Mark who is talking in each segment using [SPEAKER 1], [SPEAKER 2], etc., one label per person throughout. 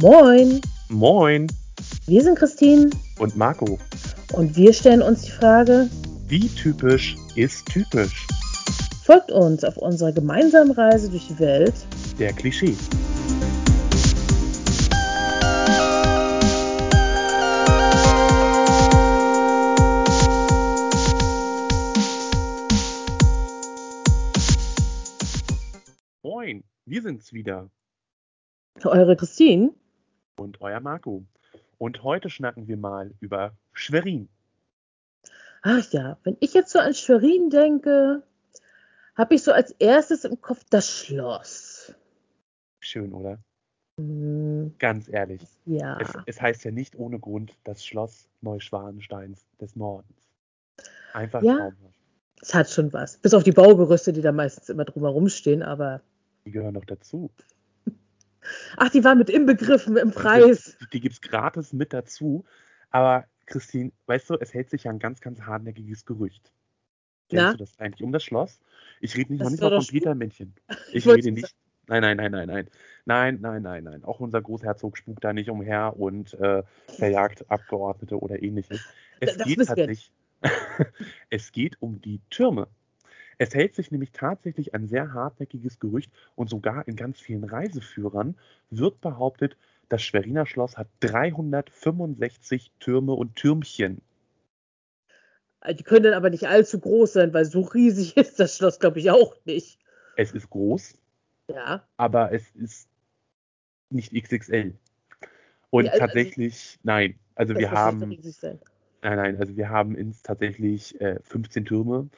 [SPEAKER 1] Moin,
[SPEAKER 2] Moin
[SPEAKER 1] wir sind Christine
[SPEAKER 2] und Marco.
[SPEAKER 1] und wir stellen uns die Frage,
[SPEAKER 2] Wie typisch ist typisch?
[SPEAKER 1] folgt uns auf unserer gemeinsamen Reise durch die Welt.
[SPEAKER 2] Der Klischee. Moin, wir sind's wieder
[SPEAKER 1] Eure Christine.
[SPEAKER 2] Und euer Marco. Und heute schnacken wir mal über Schwerin.
[SPEAKER 1] Ach ja, wenn ich jetzt so an Schwerin denke, habe ich so als erstes im Kopf das Schloss.
[SPEAKER 2] Schön, oder?
[SPEAKER 1] Hm,
[SPEAKER 2] Ganz ehrlich.
[SPEAKER 1] ja,
[SPEAKER 2] Es, es heißt ja nicht ohne Grund das Schloss Neuschwansteins des Nordens. Einfach
[SPEAKER 1] Ja.
[SPEAKER 2] traumhaft.
[SPEAKER 1] es hat schon was. Bis auf die Baugerüste, die da meistens immer drumherum stehen, aber.
[SPEAKER 2] Die gehören doch dazu.
[SPEAKER 1] Ach, die waren mit inbegriffen im Preis.
[SPEAKER 2] Die, die gibt es gratis mit dazu. Aber Christine, weißt du, es hält sich ja ein ganz, ganz hartnäckiges Gerücht. Kennst
[SPEAKER 1] Na?
[SPEAKER 2] du das eigentlich um das Schloss? Ich rede nicht
[SPEAKER 1] Das
[SPEAKER 2] noch nicht
[SPEAKER 1] war
[SPEAKER 2] mal von Peter Männchen. Ich
[SPEAKER 1] wollte
[SPEAKER 2] rede nicht. Nein, nein, nein, nein, nein. Nein, nein, nein, nein. Auch unser Großherzog spukt da nicht umher und äh, verjagt Abgeordnete oder ähnliches. Es
[SPEAKER 1] Das
[SPEAKER 2] geht tatsächlich. es geht um die Türme. Es hält sich nämlich tatsächlich ein sehr hartnäckiges Gerücht und sogar in ganz vielen Reiseführern wird behauptet, das Schweriner Schloss hat 365 Türme und Türmchen.
[SPEAKER 1] Die können dann aber nicht allzu groß sein, weil so riesig ist das Schloss, glaube ich, auch nicht.
[SPEAKER 2] Es ist groß,
[SPEAKER 1] Ja.
[SPEAKER 2] aber es ist nicht XXL. Und
[SPEAKER 1] Ja, also-
[SPEAKER 2] tatsächlich, nein. Also wir haben, nein, nein, also wir haben ins tatsächlich äh, 15 Türme,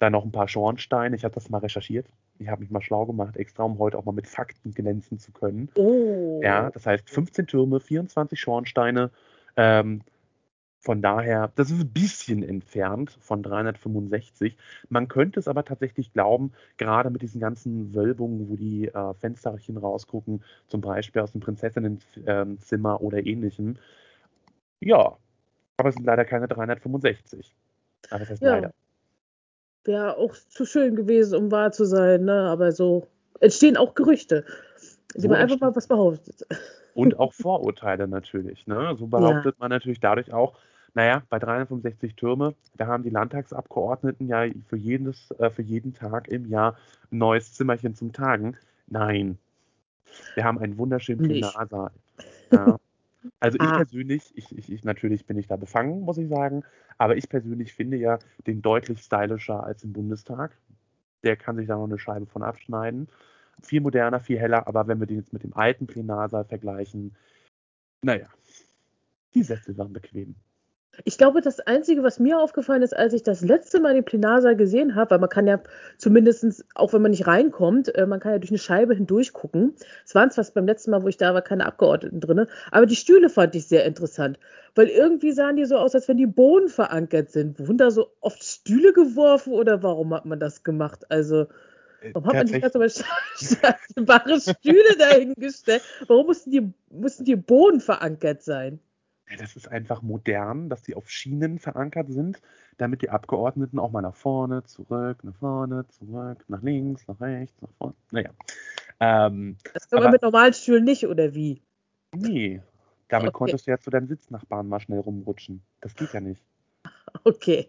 [SPEAKER 2] dann noch ein paar Schornsteine. Ich habe das mal recherchiert. Ich habe mich mal schlau gemacht, extra um heute auch mal mit Fakten glänzen zu können.
[SPEAKER 1] Oh.
[SPEAKER 2] Ja, das heißt 15 Türme, 24 Schornsteine. Ähm, von daher, das ist ein bisschen entfernt von 365. Man könnte es aber tatsächlich glauben, gerade mit diesen ganzen Wölbungen, wo die äh, Fensterchen rausgucken, zum Beispiel aus dem Prinzessinnenzimmer oder ähnlichem. Ja, aber es sind leider keine 365. Aber das heißt
[SPEAKER 1] Ja.
[SPEAKER 2] leider.
[SPEAKER 1] Wäre auch zu schön gewesen, um wahr zu sein, ne? Aber so entstehen auch Gerüchte. Die
[SPEAKER 2] So
[SPEAKER 1] man einfach mal was behauptet.
[SPEAKER 2] Und auch Vorurteile natürlich. Ne? So behauptet man natürlich dadurch auch, naja, bei 365 Türme, da haben die Landtagsabgeordneten ja für, jedes, äh, für jeden Tag im Jahr ein neues Zimmerchen zum Tagen. Nein. Wir haben einen wunderschönen. Plenarsaal. Ja. Also ich
[SPEAKER 1] Ah.
[SPEAKER 2] persönlich, ich, ich, ich natürlich bin ich da befangen, muss ich sagen, aber ich persönlich finde ja den deutlich stylischer als im Bundestag. Der kann sich da noch eine Scheibe von abschneiden. Viel moderner, viel heller, aber wenn wir den jetzt mit dem alten Plenarsaal vergleichen, naja, die Sessel waren bequem.
[SPEAKER 1] Ich glaube, das Einzige, was mir aufgefallen ist, als ich das letzte Mal den Plenarsaal gesehen habe, weil man kann ja zumindest, auch wenn man nicht reinkommt, äh, man kann ja durch eine Scheibe hindurch gucken. Es waren zwar beim letzten Mal, wo ich da war, keine Abgeordneten drin, aber die Stühle fand ich sehr interessant, weil irgendwie sahen die so aus, als wenn die Boden verankert sind. Wurden da so oft Stühle geworfen oder warum hat man das gemacht? Also, warum hat man nicht ganz
[SPEAKER 2] Tatsächlich,
[SPEAKER 1] normal stationäre Stühle dahingestellt? Warum mussten die, mussten die Boden verankert sein?
[SPEAKER 2] Das ist einfach modern, dass die auf Schienen verankert sind, damit die Abgeordneten auch mal nach vorne, zurück, nach vorne, zurück, nach links, nach rechts, nach vorne. Naja. Ähm,
[SPEAKER 1] Das kann man
[SPEAKER 2] Aber-
[SPEAKER 1] mit normalen Stühlen nicht, oder wie?
[SPEAKER 2] nee, damit
[SPEAKER 1] Okay.
[SPEAKER 2] konntest du ja zu deinem Sitznachbarn mal schnell rumrutschen. Das geht ja nicht.
[SPEAKER 1] Okay.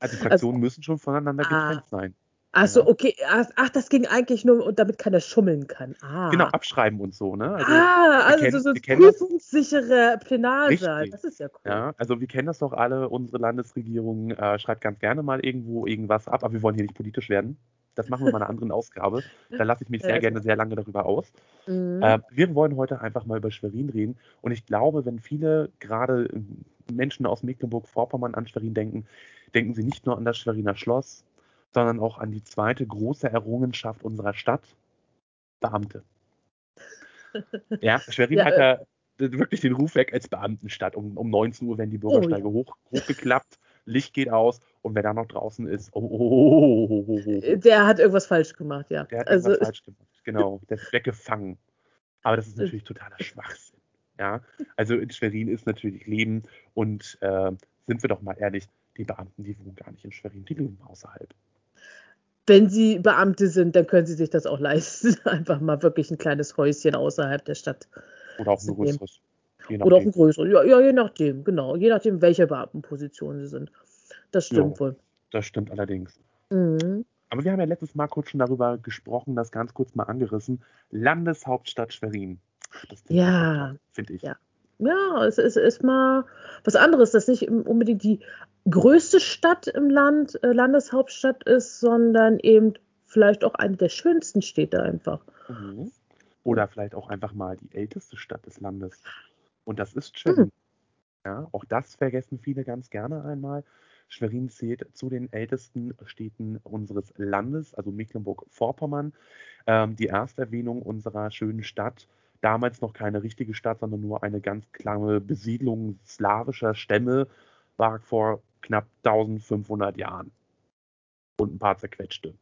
[SPEAKER 2] Also die Fraktionen müssen schon voneinander
[SPEAKER 1] Ah.
[SPEAKER 2] getrennt sein.
[SPEAKER 1] Achso,
[SPEAKER 2] Ja.
[SPEAKER 1] okay. Ach, ach, das ging eigentlich nur, und damit keiner schummeln kann. Ah.
[SPEAKER 2] Genau, abschreiben und so, ne? Also,
[SPEAKER 1] ah, also
[SPEAKER 2] kennen-
[SPEAKER 1] so, so prüfungssicherer Plenarsaal. Das ist ja cool.
[SPEAKER 2] Ja, also wir kennen das doch alle, unsere Landesregierung äh, schreibt ganz gerne mal irgendwo irgendwas ab, aber wir wollen hier nicht politisch werden. Das machen wir in einer anderen Ausgabe. Da lasse ich mich sehr gerne sehr lange darüber aus.
[SPEAKER 1] Mhm.
[SPEAKER 2] Äh, wir wollen heute einfach mal über Schwerin reden. Und ich glaube, wenn viele gerade äh, Menschen aus Mecklenburg-Vorpommern an Schwerin denken, denken sie nicht nur an das Schweriner Schloss, sondern auch an die zweite große Errungenschaft unserer Stadt, Beamte. Ja, Schwerin
[SPEAKER 1] Ja,
[SPEAKER 2] hat ja wirklich den Ruf weg als Beamtenstadt. Um, um 19 Uhr werden die Bürgersteige hoch, hochgeklappt, Licht geht aus und wer da noch draußen ist, oh, oh, oh, oh, oh, oh, oh.
[SPEAKER 1] Der hat irgendwas falsch gemacht, ja.
[SPEAKER 2] Der hat
[SPEAKER 1] also,
[SPEAKER 2] irgendwas falsch gemacht. Genau, der ist weggefangen. Aber das ist natürlich totaler Schwachsinn. Ja, also in Schwerin ist natürlich Leben und äh, sind wir doch mal ehrlich, die Beamten, die wohnen gar nicht in Schwerin, die leben außerhalb.
[SPEAKER 1] Wenn sie Beamte sind, dann können sie sich das auch leisten. Einfach mal wirklich ein kleines Häuschen außerhalb der Stadt
[SPEAKER 2] Oder auch ein größeres.
[SPEAKER 1] Oder auch ein größeres. Ja, ja, je nachdem, genau. Je nachdem, welche Beamtenposition sie sind. Das stimmt
[SPEAKER 2] Ja,
[SPEAKER 1] wohl.
[SPEAKER 2] das stimmt allerdings.
[SPEAKER 1] Mhm.
[SPEAKER 2] Aber wir haben ja letztes Mal kurz schon darüber gesprochen, das ganz kurz mal angerissen. Landeshauptstadt Schwerin.
[SPEAKER 1] Ja.
[SPEAKER 2] finde ich.
[SPEAKER 1] Ja. Ja, es ist, ist mal was anderes, dass nicht unbedingt die größte Stadt im Land äh, Landeshauptstadt ist, sondern eben vielleicht auch eine der schönsten Städte einfach.
[SPEAKER 2] Mhm. Oder vielleicht auch einfach mal die älteste Stadt des Landes. Und das ist Schwerin. Ja, auch das vergessen viele ganz gerne einmal. Schwerin zählt zu den ältesten Städten unseres Landes, also Mecklenburg-Vorpommern. Ähm, die Ersterwähnung unserer schönen Stadt, damals noch keine richtige Stadt, sondern nur eine ganz kleine Besiedlung slawischer Stämme, war vor knapp 1500 Jahren. Und ein paar zerquetschte.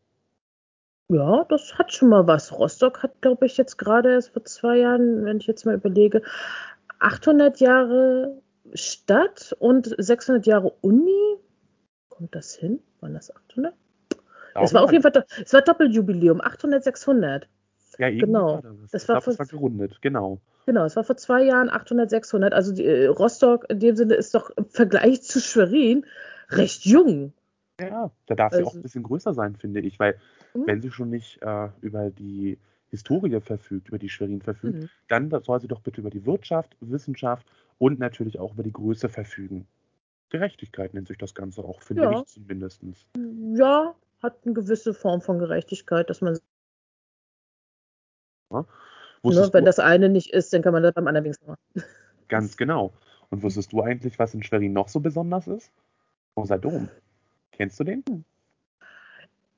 [SPEAKER 1] Ja, das hat schon mal was. Rostock hat, glaube ich, jetzt gerade erst vor zwei Jahren, wenn ich jetzt mal überlege, 800 Jahre Stadt und 600 Jahre Uni. Kommt das hin? Waren das 800? Es war auf jeden Fall, es war Doppeljubiläum, 800, 600.
[SPEAKER 2] Ja, irgendwie
[SPEAKER 1] genau.
[SPEAKER 2] war das.
[SPEAKER 1] Das war
[SPEAKER 2] glaube, das
[SPEAKER 1] vor-
[SPEAKER 2] war gerundet, genau.
[SPEAKER 1] Genau, es war vor zwei Jahren 800, 600. Also die, äh, Rostock in dem Sinne ist doch im Vergleich zu Schwerin recht jung.
[SPEAKER 2] Ja, da darf sie auch
[SPEAKER 1] Also-
[SPEAKER 2] ein bisschen größer sein, finde ich, weil
[SPEAKER 1] Mhm.
[SPEAKER 2] wenn sie schon nicht äh, über die Historie verfügt, über die Schwerin verfügt,
[SPEAKER 1] Mhm.
[SPEAKER 2] dann soll sie doch bitte über die Wirtschaft, Wissenschaft und natürlich auch über die Größe verfügen. Gerechtigkeit nennt sich das Ganze auch, finde
[SPEAKER 1] Ja.
[SPEAKER 2] ich zumindest.
[SPEAKER 1] Ja, hat eine gewisse Form von Gerechtigkeit, dass man, ne,
[SPEAKER 2] Wusstest
[SPEAKER 1] wenn
[SPEAKER 2] du,
[SPEAKER 1] das eine nicht ist, dann kann man das beim anderen wenigstens machen.
[SPEAKER 2] ganz genau. Und wusstest du eigentlich, was in Schwerin noch so besonders ist? Unser Dom. Kennst du den?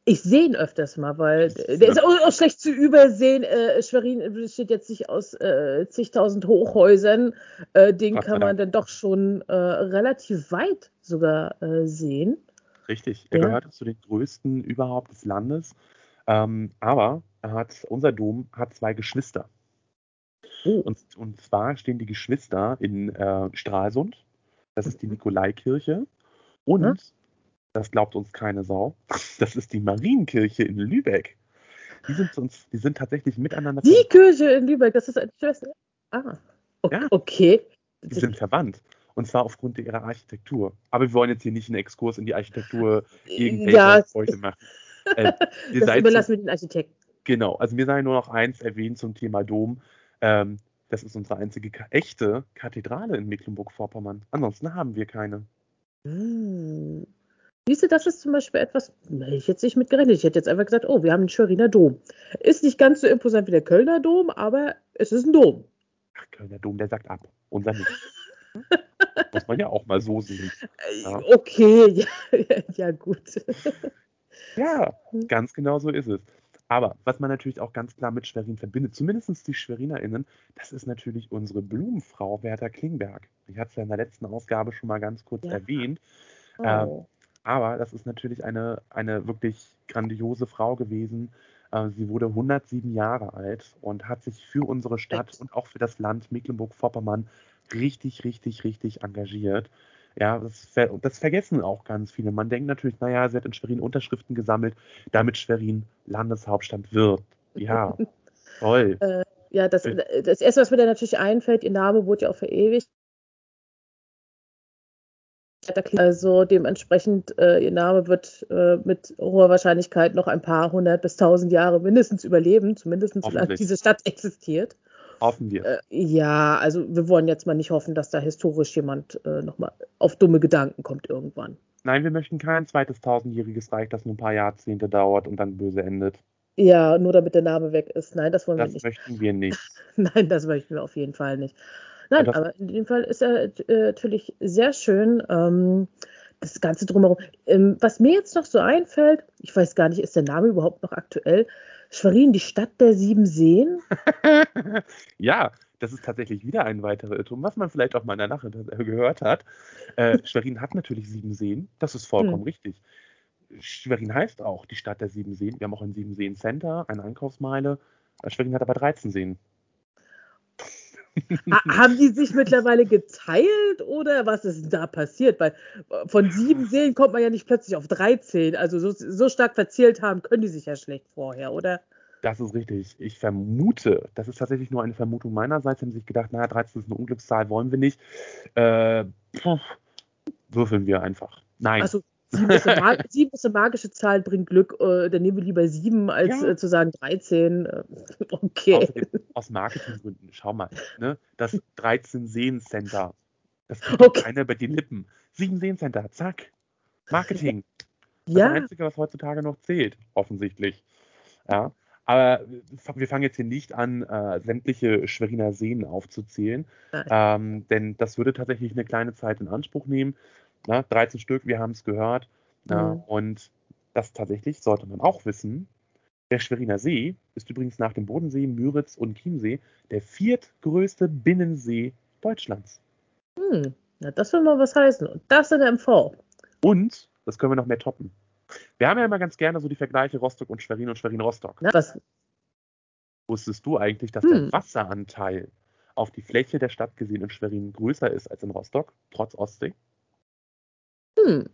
[SPEAKER 1] Ich sehe ihn öfters mal, weil der ist auch, schlecht zu übersehen. Äh, Schwerin besteht jetzt nicht aus äh, zigtausend Hochhäusern. Äh, den
[SPEAKER 2] Gott
[SPEAKER 1] kann man dann doch schon äh, relativ weit sogar äh, sehen.
[SPEAKER 2] Richtig, er
[SPEAKER 1] Ja.
[SPEAKER 2] gehört zu den größten überhaupt des Landes. Ähm, aber er hat, unser Dom hat zwei Geschwister.
[SPEAKER 1] Oh.
[SPEAKER 2] Und, und zwar stehen die Geschwister in äh, Stralsund. Das ist die. Nikolaikirche. Und,
[SPEAKER 1] Ja.
[SPEAKER 2] das glaubt uns keine Sau, das ist die Marienkirche in Lübeck. Die sind, uns, die sind tatsächlich miteinander
[SPEAKER 1] Die Kirche in Lübeck, das ist eine Schwester. Ah, o-
[SPEAKER 2] Ja.
[SPEAKER 1] okay.
[SPEAKER 2] die sind verwandt. Und zwar aufgrund ihrer Architektur. Aber wir wollen jetzt hier nicht einen Exkurs in die Architektur irgendwelcher
[SPEAKER 1] ja,
[SPEAKER 2] Gebäude machen. Äh,
[SPEAKER 1] das überlassen wir den Architekten.
[SPEAKER 2] Genau, also mir sei nur noch eins erwähnt zum Thema Dom. Ähm, das ist unsere einzige echte Kathedrale in Mecklenburg-Vorpommern. Ansonsten haben wir keine.
[SPEAKER 1] Hm. Siehst du, das ist zum Beispiel etwas, hätte ich jetzt nicht mit gerechnet. Ich hätte jetzt einfach gesagt, oh, wir haben den Schweriner Dom. Ist nicht ganz so imposant wie der Kölner Dom, aber es ist ein Dom.
[SPEAKER 2] Ach, Kölner Dom, der sagt ab. Unser nicht. Muss man ja auch mal so sehen.
[SPEAKER 1] Äh,
[SPEAKER 2] Ja.
[SPEAKER 1] Okay, ja, ja gut.
[SPEAKER 2] Ja,
[SPEAKER 1] Hm.
[SPEAKER 2] ganz genau so ist es. Aber was man natürlich auch ganz klar mit Schwerin verbindet, zumindest die Schweriner*innen, das ist natürlich unsere Blumenfrau Bertha Klingberg. Ich hatte es ja in der letzten Ausgabe schon mal ganz kurz
[SPEAKER 1] Ja.
[SPEAKER 2] erwähnt. Ähm,
[SPEAKER 1] Oh.
[SPEAKER 2] Aber das ist natürlich eine, eine wirklich grandiose Frau gewesen. Äh, Sie wurde 107 Jahre alt und hat sich für unsere Stadt und auch für das Land Mecklenburg-Vorpommern richtig, richtig, richtig engagiert. Ja, das, ver das vergessen auch ganz viele. Man denkt natürlich, naja, sie hat in Schwerin Unterschriften gesammelt, damit Schwerin Landeshauptstadt wird. Ja, toll.
[SPEAKER 1] Ja, das, das Erste, was mir da natürlich einfällt, ihr Name wurde ja auch verewigt. Also dementsprechend, äh, ihr Name wird äh, mit hoher Wahrscheinlichkeit noch ein paar hundert bis tausend Jahre mindestens überleben, zumindest solange diese Stadt existiert.
[SPEAKER 2] Hoffen wir.
[SPEAKER 1] Äh, ja, also wir wollen jetzt mal nicht hoffen, dass da historisch jemand äh, nochmal auf dumme Gedanken kommt irgendwann.
[SPEAKER 2] Nein, wir möchten kein zweites tausendjähriges Reich, das nur ein paar Jahrzehnte dauert und dann böse endet.
[SPEAKER 1] Ja, nur damit der Name weg ist. Nein, das wollen wir
[SPEAKER 2] Das
[SPEAKER 1] nicht.
[SPEAKER 2] möchten wir nicht.
[SPEAKER 1] Nein, das möchten wir auf jeden Fall nicht. Nein,
[SPEAKER 2] das-
[SPEAKER 1] aber in dem Fall ist er äh, natürlich sehr schön. Ähm, das Ganze drumherum. Ähm, was mir jetzt noch so einfällt, ich weiß gar nicht, ist der Name überhaupt noch aktuell? Schwerin, die Stadt der sieben Seen?
[SPEAKER 2] ja, das ist tatsächlich wieder ein weiterer Irrtum, was man vielleicht auch mal in der Nacht gehört hat. Äh, Schwerin hat natürlich sieben Seen, das ist vollkommen
[SPEAKER 1] Hm.
[SPEAKER 2] richtig. Schwerin heißt auch die Stadt der sieben Seen. Wir haben auch ein sieben Seen Center, eine Einkaufsmeile. Äh, Schwerin hat aber 13 Seen.
[SPEAKER 1] Ha haben die sich mittlerweile geteilt oder was ist da passiert? Weil äh, von sieben Seen kommt man ja nicht plötzlich auf 13. Also so, so stark verzählt haben können die sich ja schlecht vorher, oder?
[SPEAKER 2] Das ist richtig. Ich vermute, das ist tatsächlich nur eine Vermutung meinerseits, haben sich gedacht, naja, 13 ist eine Unglückszahl, wollen wir nicht. Äh, pff, würfeln wir einfach. Nein.
[SPEAKER 1] Also sieben ist, eine, sieben ist eine magische Zahl, bringt Glück. Äh, dann nehmen wir lieber sieben, als
[SPEAKER 2] Ja.
[SPEAKER 1] äh, zu sagen 13. Äh, okay.
[SPEAKER 2] Außerdem, aus Marketinggründen, schau mal, ne? das 13 Seen Center. Das kriegt
[SPEAKER 1] Okay.
[SPEAKER 2] keiner über die Lippen. Sieben Seen Center, zack. Marketing. Das
[SPEAKER 1] Ja,
[SPEAKER 2] Einzige, was heutzutage noch zählt, offensichtlich. Ja. Aber wir fangen jetzt hier nicht an, äh, sämtliche Schweriner Seen aufzuzählen, ähm, denn das würde tatsächlich eine kleine Zeit in Anspruch nehmen. Na, 13 Stück, wir haben es gehört. Ja,
[SPEAKER 1] Mhm.
[SPEAKER 2] Und das tatsächlich sollte man auch wissen. Der Schweriner See ist übrigens nach dem Bodensee, Müritz und Chiemsee der viertgrößte Binnensee Deutschlands.
[SPEAKER 1] hm. Na, das will mal was heißen. Und das in der MV.
[SPEAKER 2] Und, das können wir noch mehr toppen. Wir haben ja immer ganz gerne so die Vergleiche Rostock und Schwerin und Schwerin-Rostock.
[SPEAKER 1] Was,
[SPEAKER 2] Wusstest du eigentlich, dass
[SPEAKER 1] Hm.
[SPEAKER 2] der Wasseranteil auf die Fläche der Stadt gesehen in Schwerin größer ist als in Rostock, trotz Ostsee?
[SPEAKER 1] Hm.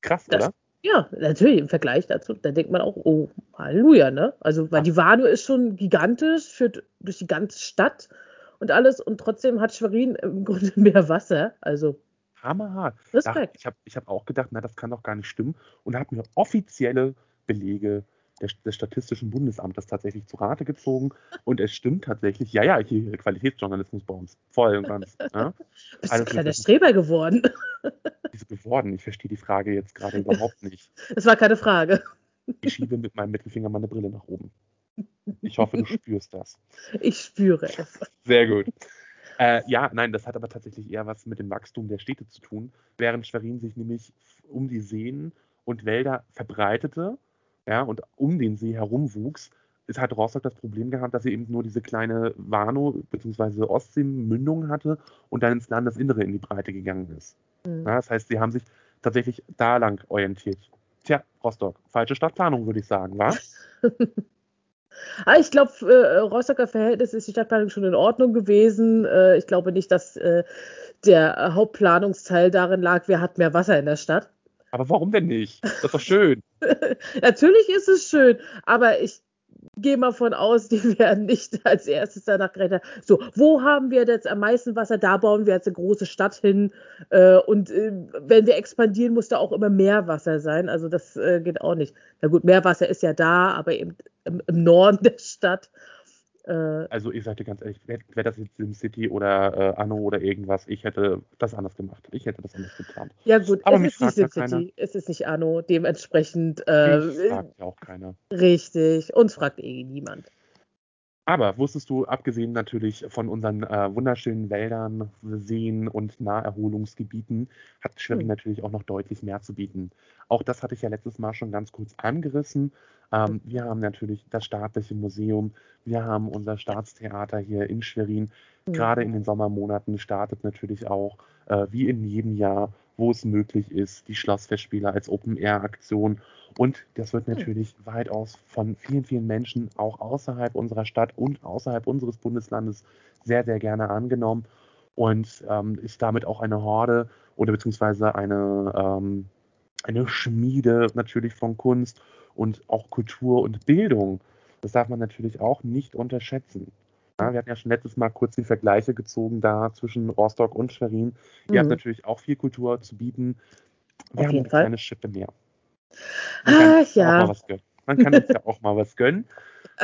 [SPEAKER 2] Krass,
[SPEAKER 1] Das-
[SPEAKER 2] oder?
[SPEAKER 1] Ja, natürlich im Vergleich dazu, da denkt man auch, oh, Halleluja, ne? Also, weil die Warnow ist schon gigantisch, führt durch die ganze Stadt und alles und trotzdem hat Schwerin im Grunde mehr Wasser. Also,
[SPEAKER 2] Hammerhart.
[SPEAKER 1] Respekt.
[SPEAKER 2] ich habe ich hab auch gedacht, na, das kann doch gar nicht stimmen und habe mir offizielle Belege der, des Statistischen Bundesamtes tatsächlich zu Rate gezogen und es stimmt tatsächlich, ja, ja, hier Qualitätsjournalismus bei uns, voll und ganz. Ja.
[SPEAKER 1] Bist
[SPEAKER 2] Also,
[SPEAKER 1] du ein kleiner Streber geworden?
[SPEAKER 2] Wieso geworden? Ich verstehe die Frage jetzt gerade überhaupt nicht.
[SPEAKER 1] Das war keine Frage.
[SPEAKER 2] Ich schiebe mit meinem Mittelfinger meine Brille nach oben. Ich hoffe, du spürst das.
[SPEAKER 1] Ich spüre es.
[SPEAKER 2] Sehr gut. Äh, ja, nein, das hat aber tatsächlich eher was mit dem Wachstum der Städte zu tun, während Schwerin sich nämlich um die Seen und Wälder verbreitete, ja, und um den See herum wuchs, ist hat Rostock das Problem gehabt, dass sie eben nur diese kleine Warnow bzw. Ostseemündung hatte und dann ins Landesinnere in die Breite gegangen ist.
[SPEAKER 1] Hm.
[SPEAKER 2] Ja, das heißt, sie haben sich tatsächlich da lang orientiert. Tja, Rostock, falsche Stadtplanung, würde ich sagen, wa?
[SPEAKER 1] Ah, ich glaube, äh, Rostocker Verhältnis ist die Stadtplanung schon in Ordnung gewesen. Äh, ich glaube nicht, dass äh, der Hauptplanungsteil darin lag, wer hat mehr Wasser in der Stadt.
[SPEAKER 2] Aber warum denn nicht? Das ist doch schön.
[SPEAKER 1] Natürlich ist es schön, aber ich gehe mal von aus, die werden nicht als erstes danach gerechnet. So, wo haben wir jetzt am meisten Wasser? Da bauen wir jetzt eine große Stadt hin. Äh, und äh, wenn wir expandieren, muss da auch immer mehr Wasser sein. Also das äh, geht auch nicht. Na gut, Meerwasser ist ja da, aber eben im, im Norden der Stadt. Äh,
[SPEAKER 2] Also ich sage dir ganz ehrlich, wäre wär das jetzt SimCity oder äh, Anno oder irgendwas, ich hätte das anders gemacht. Ich hätte das anders geplant.
[SPEAKER 1] ja gut,
[SPEAKER 2] Aber
[SPEAKER 1] es ist nicht SimCity, es ist nicht Anno. Dementsprechend äh,
[SPEAKER 2] fragt ja auch keiner.
[SPEAKER 1] richtig. Uns fragt eh niemand.
[SPEAKER 2] Aber wusstest du, abgesehen natürlich von unseren äh, wunderschönen Wäldern, Seen und Naherholungsgebieten, hat Schwerin
[SPEAKER 1] Hm.
[SPEAKER 2] natürlich auch noch deutlich mehr zu bieten. Auch das hatte ich ja letztes Mal schon ganz kurz angerissen. Ähm, wir haben natürlich das staatliche Museum, wir haben unser Staatstheater hier in Schwerin.
[SPEAKER 1] Hm.
[SPEAKER 2] Gerade in den Sommermonaten startet natürlich auch, äh, wie in jedem Jahr, wo es möglich ist, die Schlossfestspiele als Open-Air-Aktion. Und das wird
[SPEAKER 1] Hm.
[SPEAKER 2] natürlich weitaus von vielen, vielen Menschen auch außerhalb unserer Stadt und außerhalb unseres Bundeslandes sehr, sehr gerne angenommen und ähm, ist damit auch eine Horde oder beziehungsweise eine, ähm, eine Schmiede natürlich von Kunst und auch Kultur und Bildung. Das darf man natürlich auch nicht unterschätzen. Ja, wir hatten ja schon letztes Mal kurz die Vergleiche gezogen da zwischen Rostock und Schwerin. Ihr habt
[SPEAKER 1] Mhm.
[SPEAKER 2] natürlich auch viel Kultur zu bieten. Wir
[SPEAKER 1] Auf
[SPEAKER 2] haben
[SPEAKER 1] jeden
[SPEAKER 2] eine
[SPEAKER 1] Fall.
[SPEAKER 2] kleine Schippe mehr. Man kann
[SPEAKER 1] Ach
[SPEAKER 2] uns ja. Man kann uns ja auch mal was gönnen.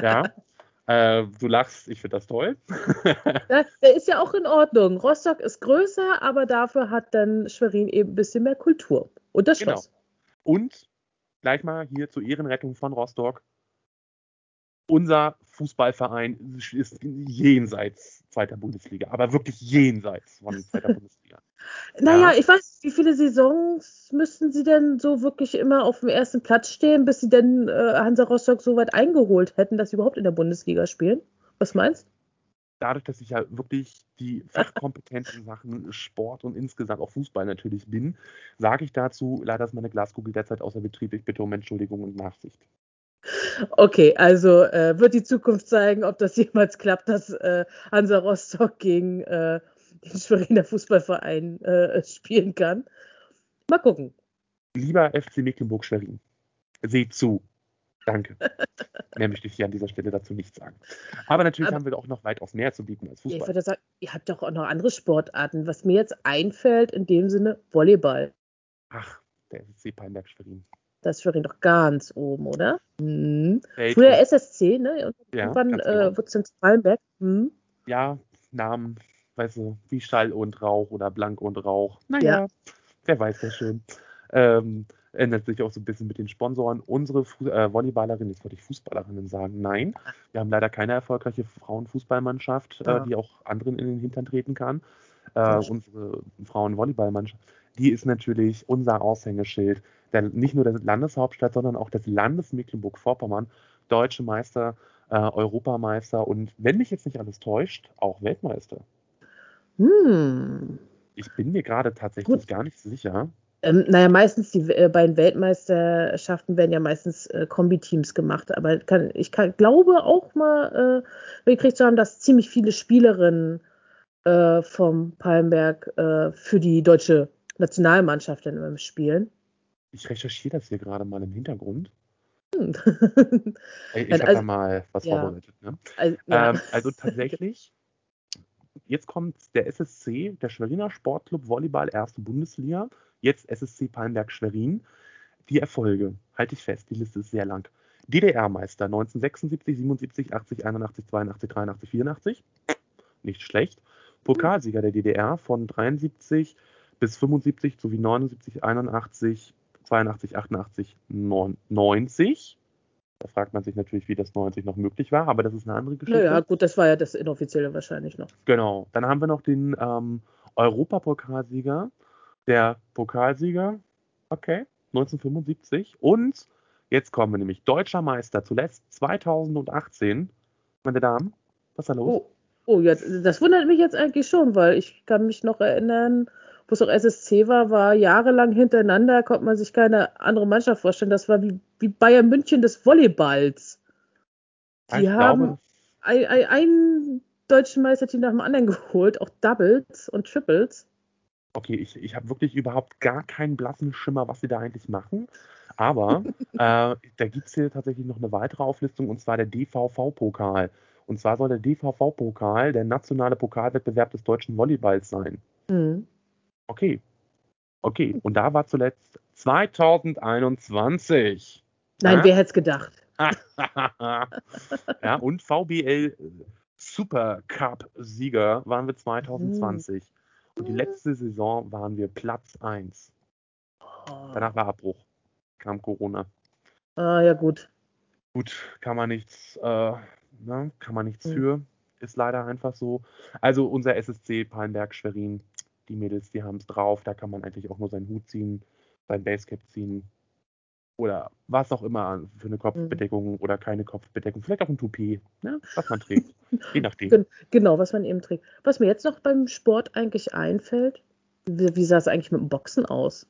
[SPEAKER 2] Ja. Äh, du lachst, ich finde das toll.
[SPEAKER 1] Ja, der ist ja auch in Ordnung. Rostock ist größer, aber dafür hat dann Schwerin eben ein bisschen mehr Kultur. Und das
[SPEAKER 2] Genau.
[SPEAKER 1] Schloss.
[SPEAKER 2] Und gleich mal hier zur Ehrenrettung von Rostock. Unser Fußballverein ist jenseits zweiter Bundesliga, aber wirklich jenseits von zweiter Bundesliga.
[SPEAKER 1] Naja,
[SPEAKER 2] Ja.
[SPEAKER 1] ich weiß, wie viele Saisons müssten sie denn so wirklich immer auf dem ersten Platz stehen, bis sie denn äh, Hansa Rostock so weit eingeholt hätten, dass sie überhaupt in der Bundesliga spielen? Was meinst
[SPEAKER 2] Dadurch, dass ich ja wirklich die Fachkompetenz in Sachen Sport und insgesamt auch Fußball natürlich bin, sage ich dazu, leider ist meine Glaskugel derzeit außer Betrieb. Ich bitte um Entschuldigung und Nachsicht.
[SPEAKER 1] Okay, also äh, wird die Zukunft zeigen, ob das jemals klappt, dass äh, Hansa Rostock gegen äh, den Schweriner Fußballverein äh, spielen kann. Mal gucken.
[SPEAKER 2] Lieber FC Mecklenburg-Schwerin, seht zu. Danke. Mehr möchte ich hier an dieser Stelle dazu nicht sagen. Aber natürlich
[SPEAKER 1] Aber-
[SPEAKER 2] haben wir auch noch weitaus mehr zu bieten als
[SPEAKER 1] Ich
[SPEAKER 2] Fußball.
[SPEAKER 1] würde sagen, ihr habt doch auch noch andere Sportarten. Was mir jetzt einfällt, in dem Sinne, Volleyball.
[SPEAKER 2] Ach, der SSC Palmberg Schwerin.
[SPEAKER 1] Das ist ihn doch ganz oben, oder?
[SPEAKER 2] Welt-
[SPEAKER 1] Früher SSC, ne? Und
[SPEAKER 2] Ja,
[SPEAKER 1] irgendwann äh,
[SPEAKER 2] genau.
[SPEAKER 1] wurde es dann Zahlenberg. Mhm.
[SPEAKER 2] ja, Namen, weißt du, wie Schall und Rauch oder Blank und Rauch.
[SPEAKER 1] Ja.
[SPEAKER 2] Naja, wer weiß das schon. Ähm, ändert sich auch so ein bisschen mit den Sponsoren. Unsere Fu äh, Volleyballerinnen, jetzt wollte ich Fußballerinnen sagen, nein. Wir haben leider keine erfolgreiche Frauenfußballmannschaft,
[SPEAKER 1] Ja.
[SPEAKER 2] äh, die auch anderen in den Hintern treten kann. Äh, unsere Frauenvolleyballmannschaft, die ist natürlich unser Aushängeschild. Der, nicht nur der Landeshauptstadt, sondern auch des Landes Mecklenburg-Vorpommern. Deutsche Meister, äh, Europameister und, wenn mich jetzt nicht alles täuscht, auch Weltmeister.
[SPEAKER 1] Hm.
[SPEAKER 2] Ich bin mir gerade tatsächlich
[SPEAKER 1] Gut.
[SPEAKER 2] gar nicht sicher.
[SPEAKER 1] Ähm, naja, meistens die äh, beiden Weltmeisterschaften werden ja meistens äh, Kombiteams gemacht, aber kann, ich kann, glaube auch mal äh, mitgekriegt zu haben, dass ziemlich viele Spielerinnen äh, vom Palmberg äh, für die deutsche Nationalmannschaft dann spielen.
[SPEAKER 2] Ich recherchiere das hier gerade mal im Hintergrund.
[SPEAKER 1] Hm.
[SPEAKER 2] Ich habe
[SPEAKER 1] also-
[SPEAKER 2] da mal was
[SPEAKER 1] ja.
[SPEAKER 2] vorbereitet. Ne?
[SPEAKER 1] also, ja.
[SPEAKER 2] Ähm, also tatsächlich, jetzt kommt der SSC, der Schweriner Sportclub Volleyball, erste Bundesliga, jetzt SSC Palmberg Schwerin. Die Erfolge, halte ich fest, die Liste ist sehr lang. DDR-Meister 1976, 77, 80, 81, 82, 83, 84. Nicht schlecht. Pokalsieger der DDR von 73 bis 75 sowie 79, 81, 82, 88, 90. Da fragt man sich natürlich, wie das 90 noch möglich war, aber das ist eine andere Geschichte.
[SPEAKER 1] naja, gut, das war ja das Inoffizielle wahrscheinlich noch.
[SPEAKER 2] Genau. Dann haben wir noch den ähm, Europapokalsieger, der Pokalsieger, okay, 1975. Und jetzt kommen wir nämlich Deutscher Meister, zuletzt 2018. Meine Damen, was ist da los?
[SPEAKER 1] Oh, oh ja, das wundert mich jetzt eigentlich schon, weil ich kann mich noch erinnern, wo es auch SSC war, war jahrelang hintereinander, konnte man sich keine andere Mannschaft vorstellen. Das war wie, wie Bayern München des Volleyballs. Die
[SPEAKER 2] ich
[SPEAKER 1] haben ein, ein, einen deutschen Meisterteam nach dem anderen geholt, auch Doubles und Triples.
[SPEAKER 2] okay, ich, ich habe wirklich überhaupt gar keinen blassen Schimmer, was sie da eigentlich machen. Aber äh, da gibt es hier tatsächlich noch eine weitere Auflistung, und zwar der DVV-Pokal. Und zwar soll der DVV-Pokal der nationale Pokalwettbewerb des deutschen Volleyballs sein.
[SPEAKER 1] Hm.
[SPEAKER 2] Okay. Okay. Und da war zuletzt 2021.
[SPEAKER 1] Nein,
[SPEAKER 2] Ja?
[SPEAKER 1] wer hätte es gedacht?
[SPEAKER 2] ja, und VBL Super Cup Sieger waren wir 2020. Und die letzte Saison waren wir Platz 1.
[SPEAKER 1] Oh.
[SPEAKER 2] Danach war Abbruch. Kam Corona.
[SPEAKER 1] Ah, ja, gut.
[SPEAKER 2] Gut, kann man nichts, äh, ne, kann man nichts
[SPEAKER 1] Mhm.
[SPEAKER 2] für. Ist leider einfach so. Also unser SSC Palmberg Schwerin, die Mädels, die haben es drauf. Da kann man eigentlich auch nur seinen Hut ziehen, sein Basecap ziehen. Oder was auch immer für eine Kopfbedeckung oder keine Kopfbedeckung. Vielleicht auch ein Toupet, ne, was man trägt. Je nachdem.
[SPEAKER 1] Gen- Genau, was man eben trägt. Was mir jetzt noch beim Sport eigentlich einfällt, wie, wie sah es eigentlich mit dem Boxen aus?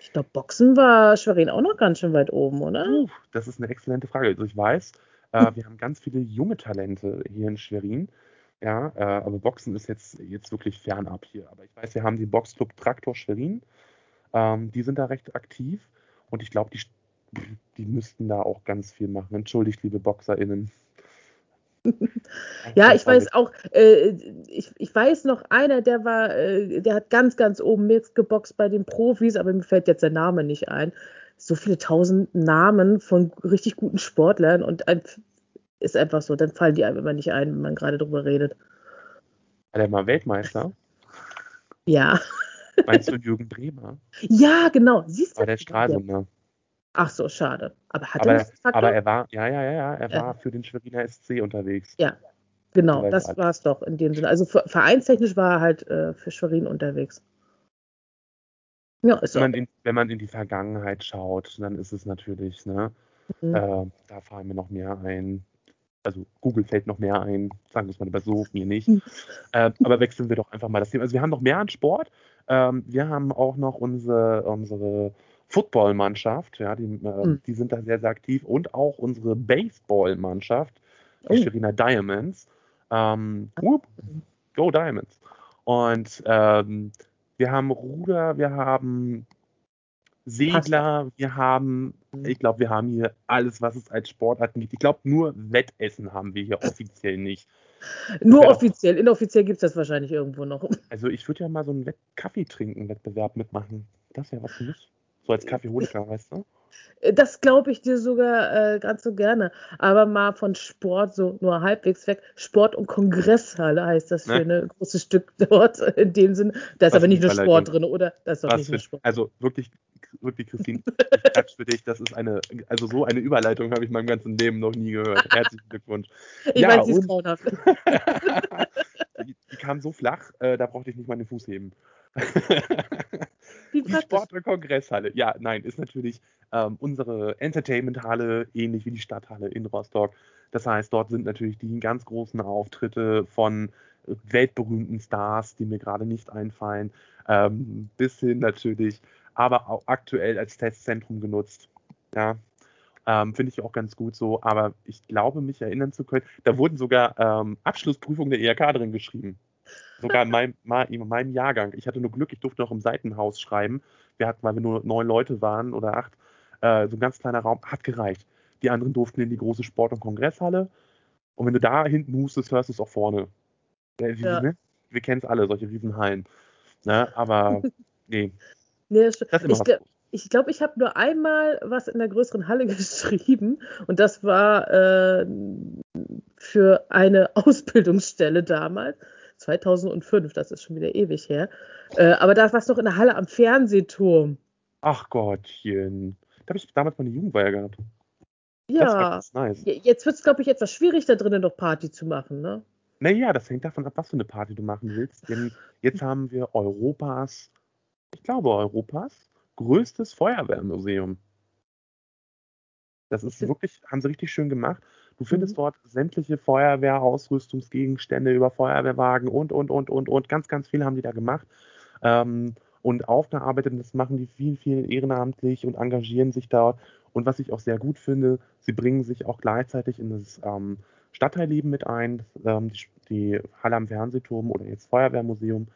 [SPEAKER 1] Ich glaube, Boxen war Schwerin auch noch ganz schön weit oben, oder?
[SPEAKER 2] Puh, das ist eine exzellente Frage. Also ich weiß, äh, wir haben ganz viele junge Talente hier in Schwerin. Ja, äh, aber Boxen ist jetzt, jetzt wirklich fernab hier. Aber ich weiß, wir haben den Boxclub Traktor Schwerin. Ähm, die sind da recht aktiv. Und ich glaube, die, die müssten da auch ganz viel machen. Entschuldigt, liebe BoxerInnen.
[SPEAKER 1] Ja, ich weiß auch, äh, ich, ich weiß noch einer, der war, äh, der hat ganz, ganz oben mitgeboxt bei den Profis, aber mir fällt jetzt der Name nicht ein. So viele tausend Namen von richtig guten Sportlern und ein, ist einfach so, dann fallen die einem immer nicht ein, wenn man gerade drüber redet.
[SPEAKER 2] War der mal Weltmeister?
[SPEAKER 1] Ja.
[SPEAKER 2] Meinst du Jürgen Bremer?
[SPEAKER 1] Ja, genau. Siehst du?
[SPEAKER 2] War der Stralsunder.
[SPEAKER 1] Ach so, schade. Aber hat
[SPEAKER 2] Aber,
[SPEAKER 1] er nicht
[SPEAKER 2] aber er war, ja, ja, ja, ja, er
[SPEAKER 1] Ja.
[SPEAKER 2] war für den Schweriner SC unterwegs.
[SPEAKER 1] Genau,
[SPEAKER 2] Soweit
[SPEAKER 1] das war es doch in dem Sinne. Also ver- vereinstechnisch war er halt äh, für Schwerin unterwegs. Ja, ist
[SPEAKER 2] Wenn man, in, wenn man in die Vergangenheit schaut, dann ist es natürlich, ne,
[SPEAKER 1] Mhm.
[SPEAKER 2] äh, da fallen mir noch mehr ein. Also Google fällt noch mehr ein, sagen wir es mal lieber so, mir nicht.
[SPEAKER 1] Mhm.
[SPEAKER 2] Äh, aber wechseln wir doch einfach mal das Thema. Also wir haben noch mehr an Sport. Ähm, wir haben auch noch unsere, unsere Footballmannschaft, ja, die, äh,
[SPEAKER 1] Mhm.
[SPEAKER 2] die sind da sehr, sehr aktiv und auch unsere Baseballmannschaft, die
[SPEAKER 1] Oh.
[SPEAKER 2] Schweriner Diamonds. Ähm, whoop, go Diamonds. Und ähm, wir haben Ruder, wir haben Segler, wir haben. Ich glaube, wir haben hier alles, was es als Sportart gibt. Ich glaube, nur Wettessen haben wir hier offiziell nicht.
[SPEAKER 1] Nur offiziell, inoffiziell gibt es das wahrscheinlich irgendwo noch.
[SPEAKER 2] Also ich würde ja mal so einen Kaffee trinken Wettbewerb mitmachen. Das wäre was für mich. So als Kaffeeholiker, weißt du?
[SPEAKER 1] Das glaube ich dir sogar äh, ganz so gerne. Aber mal von Sport so nur halbwegs weg. Sport- und Kongresshalle heißt das für ne? ein großes Stück dort in dem Sinne. Da ist Was aber nicht nur Sport drin, oder? Das ist
[SPEAKER 2] doch Was nicht nur Sport. Also wirklich, wirklich, Christine, ich klatsch für dich. Das ist eine, also so eine Überleitung habe ich in meinem ganzen Leben noch nie gehört. Herzlichen Glückwunsch.
[SPEAKER 1] Ich ja, weiß, sie ist grauenhaft.
[SPEAKER 2] die, die kam so flach, äh, da brauchte ich nicht mal den Fuß heben. die Sport- und Kongresshalle. Ja, nein, ist natürlich ähm, unsere Entertainment-Halle, ähnlich wie die Stadthalle in Rostock. Das heißt, dort sind natürlich die ganz großen Auftritte von weltberühmten Stars, die mir gerade nicht einfallen, ähm, bis hin natürlich, aber auch aktuell als Testzentrum genutzt. Ja, ähm, Finde ich auch ganz gut so, aber ich glaube, mich erinnern zu können, da wurden sogar ähm, Abschlussprüfungen der ERK drin geschrieben. Sogar in meinem, in meinem Jahrgang. Ich hatte nur Glück, ich durfte noch im Seitenhaus schreiben. Wir hatten, weil wir nur neun Leute waren oder acht, äh, so ein ganz kleiner Raum, hat gereicht. Die anderen durften in die große Sport- und Kongresshalle. Und wenn du da hinten hustest, hörst du es auch vorne. Äh, ja. ne? Wir kennen es alle, solche Riesenhallen. Ne? Aber nee.
[SPEAKER 1] Nee das das ich glaube, ich, glaub, ich habe nur einmal was in der größeren Halle geschrieben und das war äh, für eine Ausbildungsstelle damals. 2005, das ist schon wieder ewig her. Äh, aber da war es noch in der Halle am Fernsehturm.
[SPEAKER 2] Ach Gottchen. Da habe ich damals meine Jugendweihe gehabt.
[SPEAKER 1] Ja. Nice. Jetzt wird es, glaube ich, etwas schwierig, da drinnen noch Party zu machen, ne?
[SPEAKER 2] Naja, das hängt davon ab, was für eine Party du machen willst. Denn jetzt haben wir Europas, ich glaube Europas, größtes Feuerwehrmuseum. Das ist wirklich, haben sie richtig schön gemacht. Du findest mhm. dort sämtliche Feuerwehrausrüstungsgegenstände über Feuerwehrwagen und, und, und, und, und. Ganz, ganz viel haben die da gemacht. Ähm, und aufgearbeitet. Und das machen die viel, viel ehrenamtlich und engagieren sich da. Und was ich auch sehr gut finde, sie bringen sich auch gleichzeitig in das ähm, Stadtteilleben mit ein. Ähm, die, die, Halle am Fernsehturm oder jetzt Feuerwehrmuseum,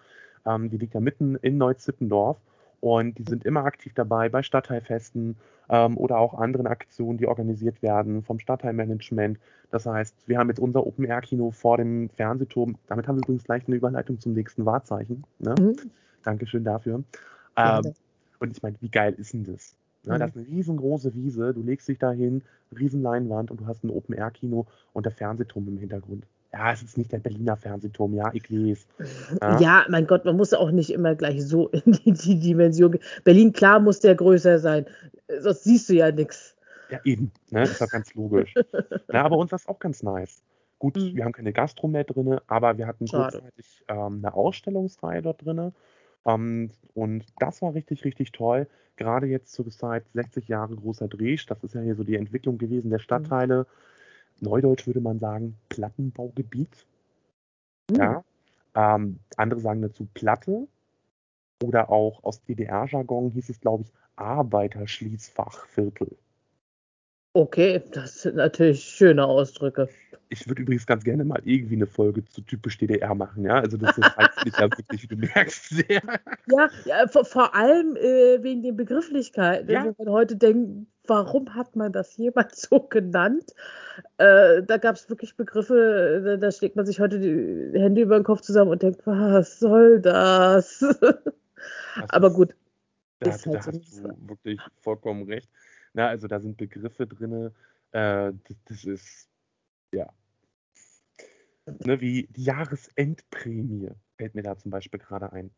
[SPEAKER 2] ähm, die liegt ja mitten in Neuzippendorf. Und die sind immer aktiv dabei bei Stadtteilfesten ähm, oder auch anderen Aktionen, die organisiert werden vom Stadtteilmanagement. Das heißt, wir haben jetzt unser Open-Air-Kino vor dem Fernsehturm. Damit haben wir übrigens gleich eine Überleitung zum nächsten Wahrzeichen. Ne? Mhm. Dankeschön dafür. Ähm, und ich meine, wie geil ist denn das? Ja, mhm. Das ist eine riesengroße Wiese, du legst dich da hin, Riesenleinwand und du hast ein Open-Air-Kino und der Fernsehturm im Hintergrund. Ja, es ist nicht der Berliner Fernsehturm, ja, ich lese.
[SPEAKER 1] Ja. ja, mein Gott, man muss auch nicht immer gleich so in die, die Dimension gehen. Berlin, klar, muss der größer sein, sonst siehst du ja nichts.
[SPEAKER 2] Ja, eben, ne? ist doch ganz logisch. ja, aber uns ist auch ganz nice. Gut, mhm. wir haben keine Gastro mehr drin, aber wir hatten Schade. kurzzeitig ähm, eine Ausstellungsreihe dort drin ähm, und das war richtig, richtig toll. Gerade jetzt zur Zeit 60 Jahre großer Dreh. Das ist ja hier so die Entwicklung gewesen der mhm. Stadtteile. Mhm. Neudeutsch würde man sagen Plattenbaugebiet. Mhm. Ja. Ähm, andere sagen dazu Platte. Oder auch aus DDR-Jargon hieß es, glaube ich, Arbeiterschließfachviertel.
[SPEAKER 1] Okay, das sind natürlich schöne Ausdrücke.
[SPEAKER 2] Ich würde übrigens ganz gerne mal irgendwie eine Folge zu typisch DDR machen, ja. Also das reizt mich ja wirklich, wie du merkst, sehr.
[SPEAKER 1] Ja, ja vor, vor, allem äh, wegen den Begrifflichkeiten. Ja. Wenn man heute denkt, warum hat man das jemals so genannt? Äh, da gab es wirklich Begriffe, da, da schlägt man sich heute die Hände über den Kopf zusammen und denkt, was soll das? das Aber gut.
[SPEAKER 2] Da, halt da hast du wirklich vollkommen recht. Na, also da sind Begriffe drin, äh, das, das, ist, ja. Ne, wie die Jahresendprämie fällt mir da zum Beispiel gerade ein.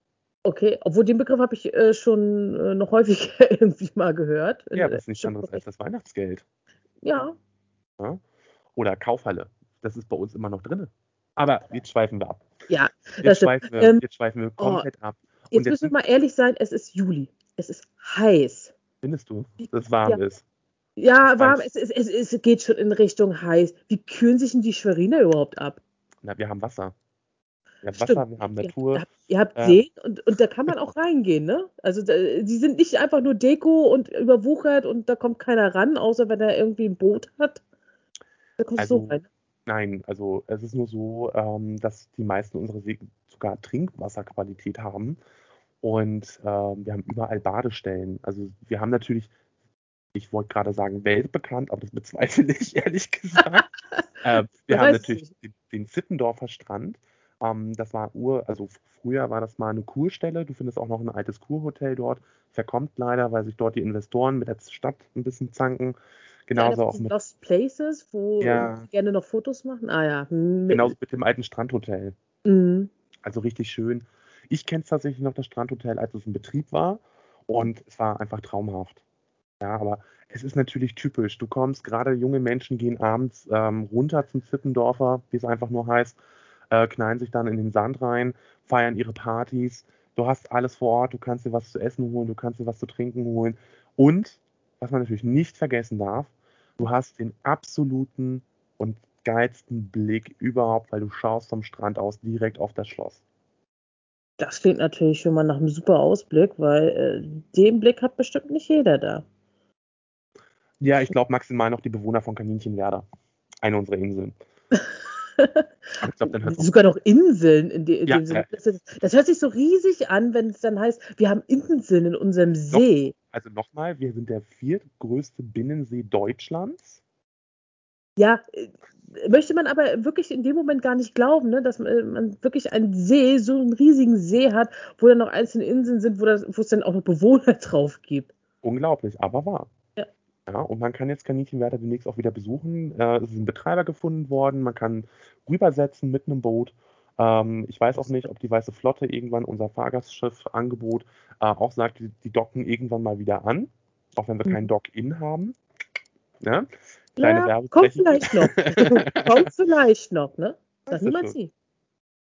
[SPEAKER 1] Okay, obwohl den Begriff habe ich äh, schon äh, noch häufig irgendwie mal gehört.
[SPEAKER 2] Ja, aber das ist nichts anderes als das Weihnachtsgeld.
[SPEAKER 1] Ja.
[SPEAKER 2] ja. Oder Kaufhalle. Das ist bei uns immer noch drin. Aber jetzt schweifen wir ab.
[SPEAKER 1] Ja,
[SPEAKER 2] jetzt, schweifen wir, ähm, jetzt schweifen wir oh, komplett oh, ab.
[SPEAKER 1] Und jetzt, jetzt müssen wir mal ehrlich sein, es ist Juli. Es ist heiß.
[SPEAKER 2] Findest du, dass es warm
[SPEAKER 1] ja.
[SPEAKER 2] ist?
[SPEAKER 1] Ja, warm. Es, es, es, es, geht schon in Richtung heiß. Wie kühlen sich denn die Schweriner überhaupt ab?
[SPEAKER 2] Na, wir haben Wasser. Wir haben Wasser, wir haben Natur.
[SPEAKER 1] Ihr, ihr habt äh, Seen und, und da kann man auch reingehen, ne? Also da, die sind nicht einfach nur Deko und überwuchert und da kommt keiner ran, außer wenn er irgendwie ein Boot hat.
[SPEAKER 2] Da kommst also, du so rein. Nein, also es ist nur so, ähm, dass die meisten unserer Seen sogar Trinkwasserqualität haben. Und äh, wir haben überall Badestellen. Also wir haben natürlich ich wollte gerade sagen weltbekannt, aber das bezweifle ich ehrlich gesagt. äh, wir haben natürlich den, den Zittendorfer Strand. Ähm, das war Ur, also früher war das mal eine Kurstelle. Du findest auch noch ein altes Kurhotel dort. Verkommt leider, weil sich dort die Investoren mit der Stadt ein bisschen zanken. Genauso ja, auch mit
[SPEAKER 1] Lost Places, wo ja. gerne noch Fotos machen. Ah ja.
[SPEAKER 2] Mit, Genauso mit dem alten Strandhotel. Mhm. Also richtig schön. Ich kenne tatsächlich noch das Strandhotel, als es in Betrieb war. Und es war einfach traumhaft. Ja, aber es ist natürlich typisch. Du kommst, gerade junge Menschen gehen abends ähm, runter zum Zippendorfer, wie es einfach nur heißt, äh, knallen sich dann in den Sand rein, feiern ihre Partys. Du hast alles vor Ort, du kannst dir was zu essen holen, du kannst dir was zu trinken holen. Und, was man natürlich nicht vergessen darf, du hast den absoluten und geilsten Blick überhaupt, weil du schaust vom Strand aus direkt auf das Schloss.
[SPEAKER 1] Das klingt natürlich schon mal nach einem super Ausblick, weil äh, den Blick hat bestimmt nicht jeder da.
[SPEAKER 2] Ja, ich glaube maximal noch die Bewohner von Kaninchenwerder. Eine unserer Inseln. ich
[SPEAKER 1] glaub, dann Sogar noch Inseln in, de, in ja, dem Sinne. Das, ist, das, hört sich so riesig an, wenn es dann heißt, wir haben Inseln in unserem See.
[SPEAKER 2] Noch, also nochmal, wir sind der viertgrößte Binnensee Deutschlands.
[SPEAKER 1] Ja, äh, möchte man aber wirklich in dem Moment gar nicht glauben, ne, dass äh, man wirklich einen See, so einen riesigen See hat, wo dann noch einzelne Inseln sind, wo, das, wo es dann auch noch Bewohner drauf gibt.
[SPEAKER 2] Unglaublich, aber wahr. Ja. ja und man kann jetzt Kaninchenwerder demnächst auch wieder besuchen. Äh, es ist ein Betreiber gefunden worden, man kann rübersetzen mit einem Boot. Ähm, ich weiß auch nicht, ob die Weiße Flotte irgendwann unser Fahrgastschiff-Angebot äh, auch sagt, die, die, docken irgendwann mal wieder an, auch wenn wir mhm. keinen Dock-In haben. Ja?
[SPEAKER 1] Kleine ja, Kommt vielleicht noch. kommt vielleicht noch, ne? Das niemand sieht.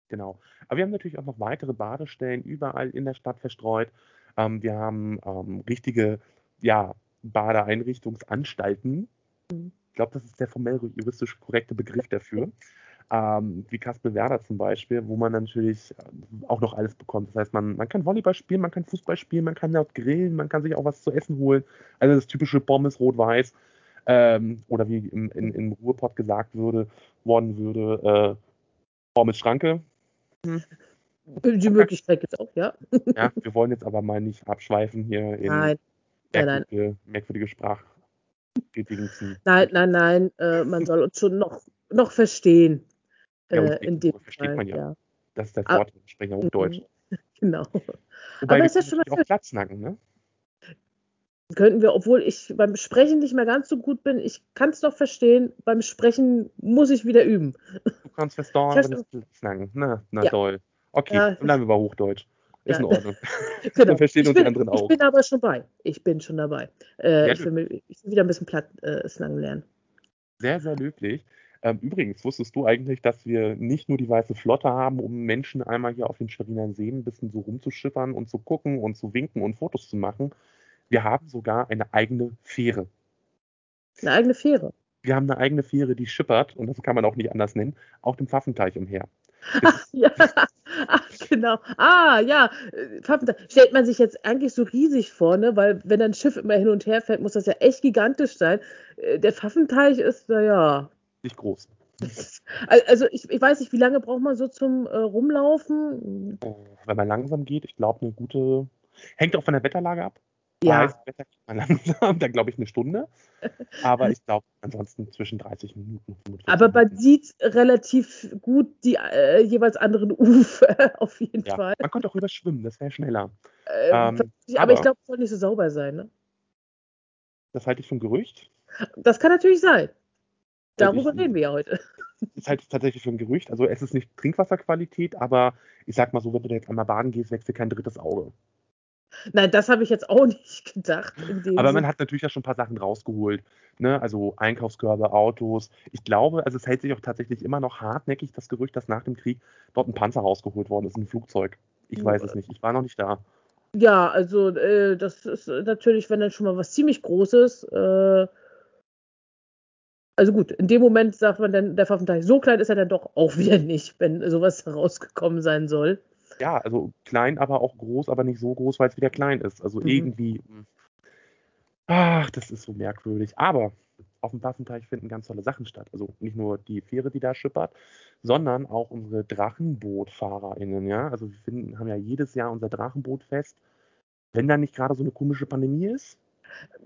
[SPEAKER 2] Genau. Aber wir haben natürlich auch noch weitere Badestellen überall in der Stadt verstreut. Ähm, wir haben ähm, richtige ja, Badeeinrichtungsanstalten. Mhm. Ich glaube, das ist der formell juristisch korrekte Begriff dafür. Ähm, wie Kaspelwerder zum Beispiel, wo man natürlich auch noch alles bekommt. Das heißt, man, man kann Volleyball spielen, man kann Fußball spielen, man kann dort grillen, man kann sich auch was zu essen holen. Also das typische Pommes rot-weiß ähm, oder wie im, in, im Ruhrpott gesagt würde, worden würde, äh, mit Schranke.
[SPEAKER 1] Hm. Die Möglichkeit gibt es auch, ja.
[SPEAKER 2] ja, wir wollen jetzt aber mal nicht abschweifen hier in
[SPEAKER 1] nein.
[SPEAKER 2] merkwürdige, nein, merkwürdige Sprach.
[SPEAKER 1] Nein, nein, nein, äh, man soll uns schon noch, noch verstehen.
[SPEAKER 2] Ja, äh, in dem versteht Fall, man ja. ja. Das ist der Vorteil, wir sprechen ja Hochdeutsch.
[SPEAKER 1] Genau.
[SPEAKER 2] Wobei Aber ist ja schon auch Platznacken, ne?
[SPEAKER 1] Könnten wir, obwohl ich beim Sprechen nicht mehr ganz so gut bin, ich kann es doch verstehen, beim Sprechen muss ich wieder üben.
[SPEAKER 2] Du kannst das dauern, wenn es sagen. Na, na ja. toll. Okay, ja, dann bleiben wir bei Hochdeutsch. Ist ja. in Ordnung.
[SPEAKER 1] genau. Dann verstehen ich uns bin, die anderen auch. Ich bin aber schon bei. Ich bin schon dabei. Äh, ich, will, ich, will, wieder ein bisschen platt äh, Slang lernen.
[SPEAKER 2] Sehr, sehr löblich. Ähm, übrigens, wusstest du eigentlich, dass wir nicht nur die Weiße Flotte haben, um Menschen einmal hier auf den Schweriner Seen ein bisschen so rumzuschippern und zu gucken und zu winken und Fotos zu machen, wir haben sogar eine eigene Fähre.
[SPEAKER 1] Eine eigene Fähre?
[SPEAKER 2] Wir haben eine eigene Fähre, die schippert, und das kann man auch nicht anders nennen, auf dem Pfaffenteich umher.
[SPEAKER 1] Ach, ja, Ach, genau. Ah, ja. Pfaffenteich. Stellt man sich jetzt eigentlich so riesig vor, ne? weil wenn ein Schiff immer hin und her fährt, muss das ja echt gigantisch sein. Äh, der Pfaffenteich ist, naja.
[SPEAKER 2] Nicht groß.
[SPEAKER 1] Also ich, ich, weiß nicht, wie lange braucht man so zum äh, Rumlaufen?
[SPEAKER 2] Wenn man langsam geht, ich glaube eine gute. Hängt auch von der Wetterlage ab.
[SPEAKER 1] Ja. Heißt, Wetter
[SPEAKER 2] geht man langsam, dann glaube ich eine Stunde. Aber ich glaube ansonsten zwischen 30 Minuten und
[SPEAKER 1] 45 Aber man Minuten. sieht relativ gut die äh, jeweils anderen Ufer, auf jeden ja. Fall.
[SPEAKER 2] Man könnte auch rüber schwimmen, das wäre schneller.
[SPEAKER 1] Äh, ähm, aber, aber, ich glaube, es soll nicht so sauber sein, ne?
[SPEAKER 2] Das halte ich für ein Gerücht.
[SPEAKER 1] Das kann natürlich sein. Darüber ich, reden wir ja heute.
[SPEAKER 2] Ist halt tatsächlich für ein Gerücht. Also es ist nicht Trinkwasserqualität, aber ich sag mal so, wenn du da jetzt einmal baden gehst, wächst dir kein drittes Auge.
[SPEAKER 1] Nein, das habe ich jetzt auch nicht gedacht.
[SPEAKER 2] Aber man hat natürlich ja schon ein paar Sachen rausgeholt. Ne? Also Einkaufskörbe, Autos. Ich glaube, also es hält sich auch tatsächlich immer noch hartnäckig das Gerücht, dass nach dem Krieg dort ein Panzer rausgeholt worden ist, ein Flugzeug. Ich weiß es nicht. Ich war noch nicht da.
[SPEAKER 1] Ja, also äh, das ist natürlich, wenn dann schon mal was ziemlich Großes. Äh, also gut, in dem Moment sagt man dann, der Pfaffenteich, so klein ist er dann doch auch wieder nicht, wenn sowas herausgekommen sein soll
[SPEAKER 2] ja, also klein, aber auch groß, aber nicht so groß, weil es wieder klein ist. Also mhm. irgendwie. Ach, das ist so merkwürdig. Aber auf dem Pfaffenteich finden ganz tolle Sachen statt. Also nicht nur die Fähre, die da schippert, sondern auch unsere DrachenbootfahrerInnen, ja. Also wir finden, haben ja jedes Jahr unser Drachenbootfest. Wenn da nicht gerade so eine komische Pandemie ist.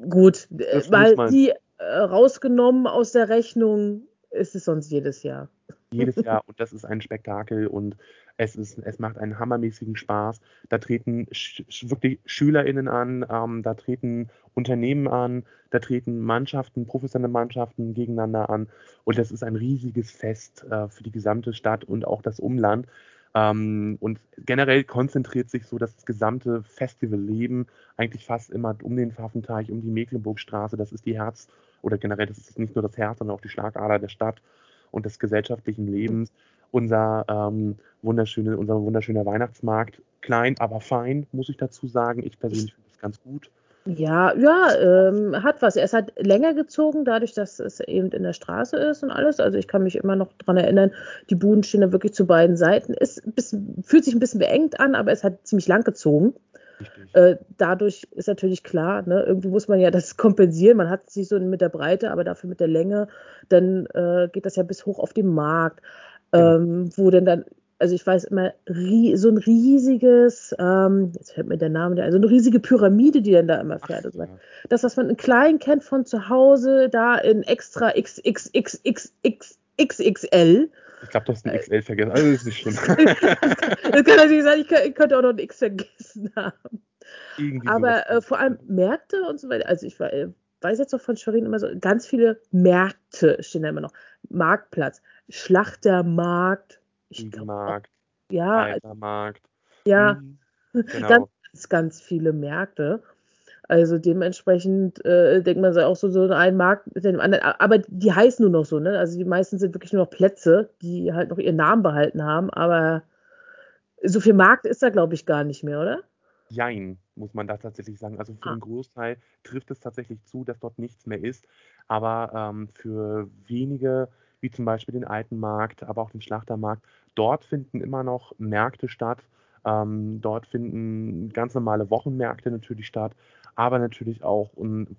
[SPEAKER 1] Gut, weil die äh, rausgenommen aus der Rechnung ist es sonst jedes Jahr.
[SPEAKER 2] Jedes Jahr und das ist ein Spektakel und es, ist, es macht einen hammermäßigen Spaß. Da treten sch wirklich SchülerInnen an, ähm, da treten Unternehmen an, da treten Mannschaften, professionelle Mannschaften gegeneinander an und das ist ein riesiges Fest äh, für die gesamte Stadt und auch das Umland. Ähm, und generell konzentriert sich so das gesamte Festivalleben eigentlich fast immer um den Pfaffenteich, um die Mecklenburgstraße. Das ist die Herz, oder generell, das ist nicht nur das Herz, sondern auch die Schlagader der Stadt und des gesellschaftlichen Lebens. Unser, ähm, wunderschöne, unser wunderschöner Weihnachtsmarkt, klein, aber fein, muss ich dazu sagen. Ich persönlich finde das ganz gut.
[SPEAKER 1] Ja, ja, ähm, hat was. Ist halt länger gezogen, dadurch, dass es eben in der Straße ist und alles. Also ich kann mich immer noch daran erinnern, die Buden stehen da wirklich zu beiden Seiten. Bisschen, fühlt sich ein bisschen beengt an, aber es hat ziemlich lang gezogen. Äh, dadurch ist natürlich klar, ne, irgendwie muss man ja das kompensieren. Man hat es nicht so mit der Breite, aber dafür mit der Länge. Dann äh, geht das ja bis hoch auf den Markt, ähm, ja. wo denn dann also ich weiß immer, so ein riesiges, ähm, jetzt fällt mir der Name, also eine riesige Pyramide, die dann da immer fährt. Ach, ja. Das, was man in klein kennt von zu Hause, da in extra XXXXXXL.
[SPEAKER 2] Ich glaube, du hast ein XL vergessen. Also das ist nicht schlimm. das
[SPEAKER 1] kann natürlich sein, ich, könnte auch noch ein X vergessen haben. Irgendwie Aber äh, vor allem Märkte und so weiter. Also ich äh, weiß jetzt noch von Schwerin immer so, ganz viele Märkte stehen da immer noch. Marktplatz, Schlachtermarkt,
[SPEAKER 2] Markt,
[SPEAKER 1] ja,
[SPEAKER 2] Altermarkt.
[SPEAKER 1] Ja, hm, genau. ganz, ganz viele Märkte. Also dementsprechend äh, denkt man sich auch so, so ein Markt mit dem anderen. Aber die heißen nur noch so, ne? Also die meisten sind wirklich nur noch Plätze, die halt noch ihren Namen behalten haben. Aber so viel Markt ist da, glaube ich, gar nicht mehr, oder?
[SPEAKER 2] Jein, muss man da tatsächlich sagen. Also für ah. den Großteil trifft es tatsächlich zu, dass dort nichts mehr ist. Aber ähm, für wenige wie zum Beispiel den Alten Markt, aber auch den Schlachtermarkt. Dort finden immer noch Märkte statt. Ähm, dort finden ganz normale Wochenmärkte natürlich statt, aber natürlich auch und,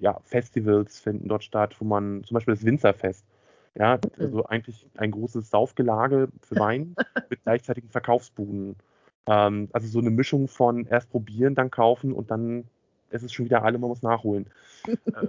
[SPEAKER 2] ja, Festivals finden dort statt, wo man zum Beispiel das Winzerfest. Ja, also eigentlich ein großes Saufgelage für Wein mit gleichzeitigen Verkaufsbuden. Ähm, also so eine Mischung von erst probieren, dann kaufen und dann ist es schon wieder alle, man muss nachholen. äh,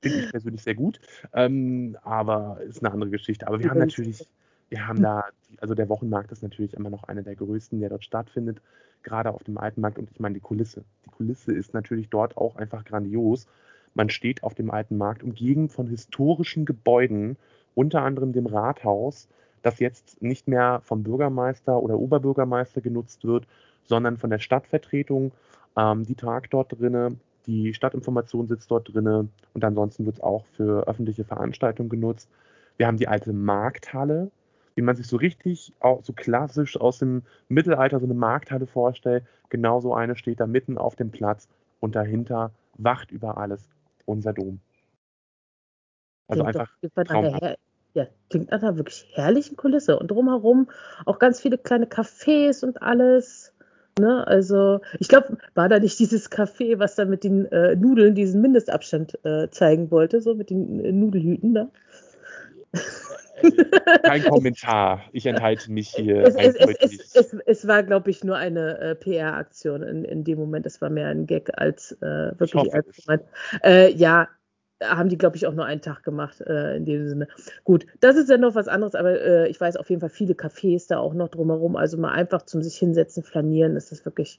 [SPEAKER 2] Finde ich persönlich sehr gut. Ähm, aber ist eine andere Geschichte. Aber wir haben natürlich, wir haben da, also der Wochenmarkt ist natürlich immer noch einer der größten, der dort stattfindet, gerade auf dem alten Markt. Und ich meine, die Kulisse. Die Kulisse ist natürlich dort auch einfach grandios. Man steht auf dem alten Markt umgeben von historischen Gebäuden, unter anderem dem Rathaus, das jetzt nicht mehr vom Bürgermeister oder Oberbürgermeister genutzt wird, sondern von der Stadtvertretung. Ähm, die tagt dort drinnen. Die Stadtinformation sitzt dort drinne und ansonsten wird es auch für öffentliche Veranstaltungen genutzt. Wir haben die alte Markthalle, wie man sich so richtig, auch so klassisch aus dem Mittelalter so eine Markthalle vorstellt. Genauso eine steht da mitten auf dem Platz und dahinter wacht über alles unser Dom.
[SPEAKER 1] Also klingt einfach traumhaft. Ja, klingt nach einer wirklich herrlichen Kulisse und drumherum auch ganz viele kleine Cafés und alles. Ne? Also, ich glaube, war da nicht dieses Café, was da mit den äh, Nudeln diesen Mindestabstand äh, zeigen wollte, so mit den äh, Nudelhüten da?
[SPEAKER 2] Kein Kommentar. Ich enthalte mich hier.
[SPEAKER 1] Es, es, es, es war, glaube ich, nur eine äh, PR-Aktion in, in dem Moment. Es war mehr ein Gag als äh, wirklich ernst gemeint. Äh, ja, haben die, glaube ich, auch nur einen Tag gemacht äh, in dem Sinne. Gut, das ist ja noch was anderes, aber äh, ich weiß auf jeden Fall viele Cafés da auch noch drumherum. Also mal einfach zum sich hinsetzen, flanieren, ist das wirklich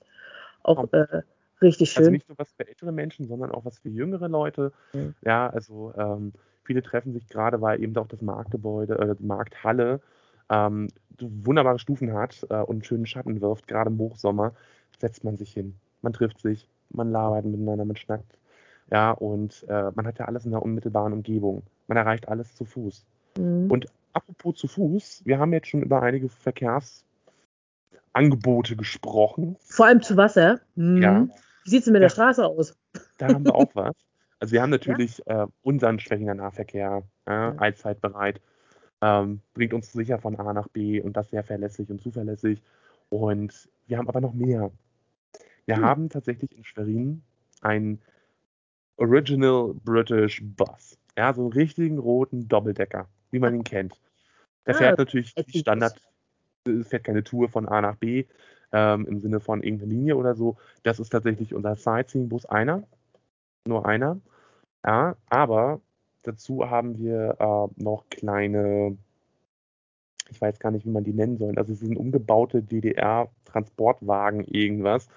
[SPEAKER 1] auch äh, richtig also schön. Also
[SPEAKER 2] nicht nur was für ältere Menschen, sondern auch was für jüngere Leute. Mhm. Ja, also ähm, viele treffen sich gerade, weil eben auch das Marktgebäude, äh, die Markthalle ähm, wunderbare Stufen hat äh, und einen schönen Schatten wirft. Gerade im Hochsommer setzt man sich hin, man trifft sich, man labert miteinander, man schnackt ja, und äh, man hat ja alles in der unmittelbaren Umgebung. Man erreicht alles zu Fuß. Mhm. Und apropos zu Fuß, wir haben jetzt schon über einige Verkehrsangebote gesprochen.
[SPEAKER 1] Vor allem zu Wasser.
[SPEAKER 2] Mhm. Ja.
[SPEAKER 1] Wie sieht es denn mit ja. der Straße aus?
[SPEAKER 2] Da haben wir auch was. Also wir haben natürlich ja? äh, unseren Schwächinger Nahverkehr, äh, ja. allzeit bereit. Ähm, bringt uns sicher von A nach B und das sehr verlässlich und zuverlässig. Und wir haben aber noch mehr. Wir hm. haben tatsächlich in Schwerin einen Original British Bus. Ja, so einen richtigen roten Doppeldecker, wie man ihn kennt. Der ah, fährt natürlich Standard, fährt keine Tour von A nach B ähm, im Sinne von irgendeiner Linie oder so. Das ist tatsächlich unser Sightseeing-Bus einer. Nur einer. Ja, aber dazu haben wir äh, noch kleine, ich weiß gar nicht, wie man die nennen soll. Also es sind umgebaute DDR-Transportwagen, irgendwas.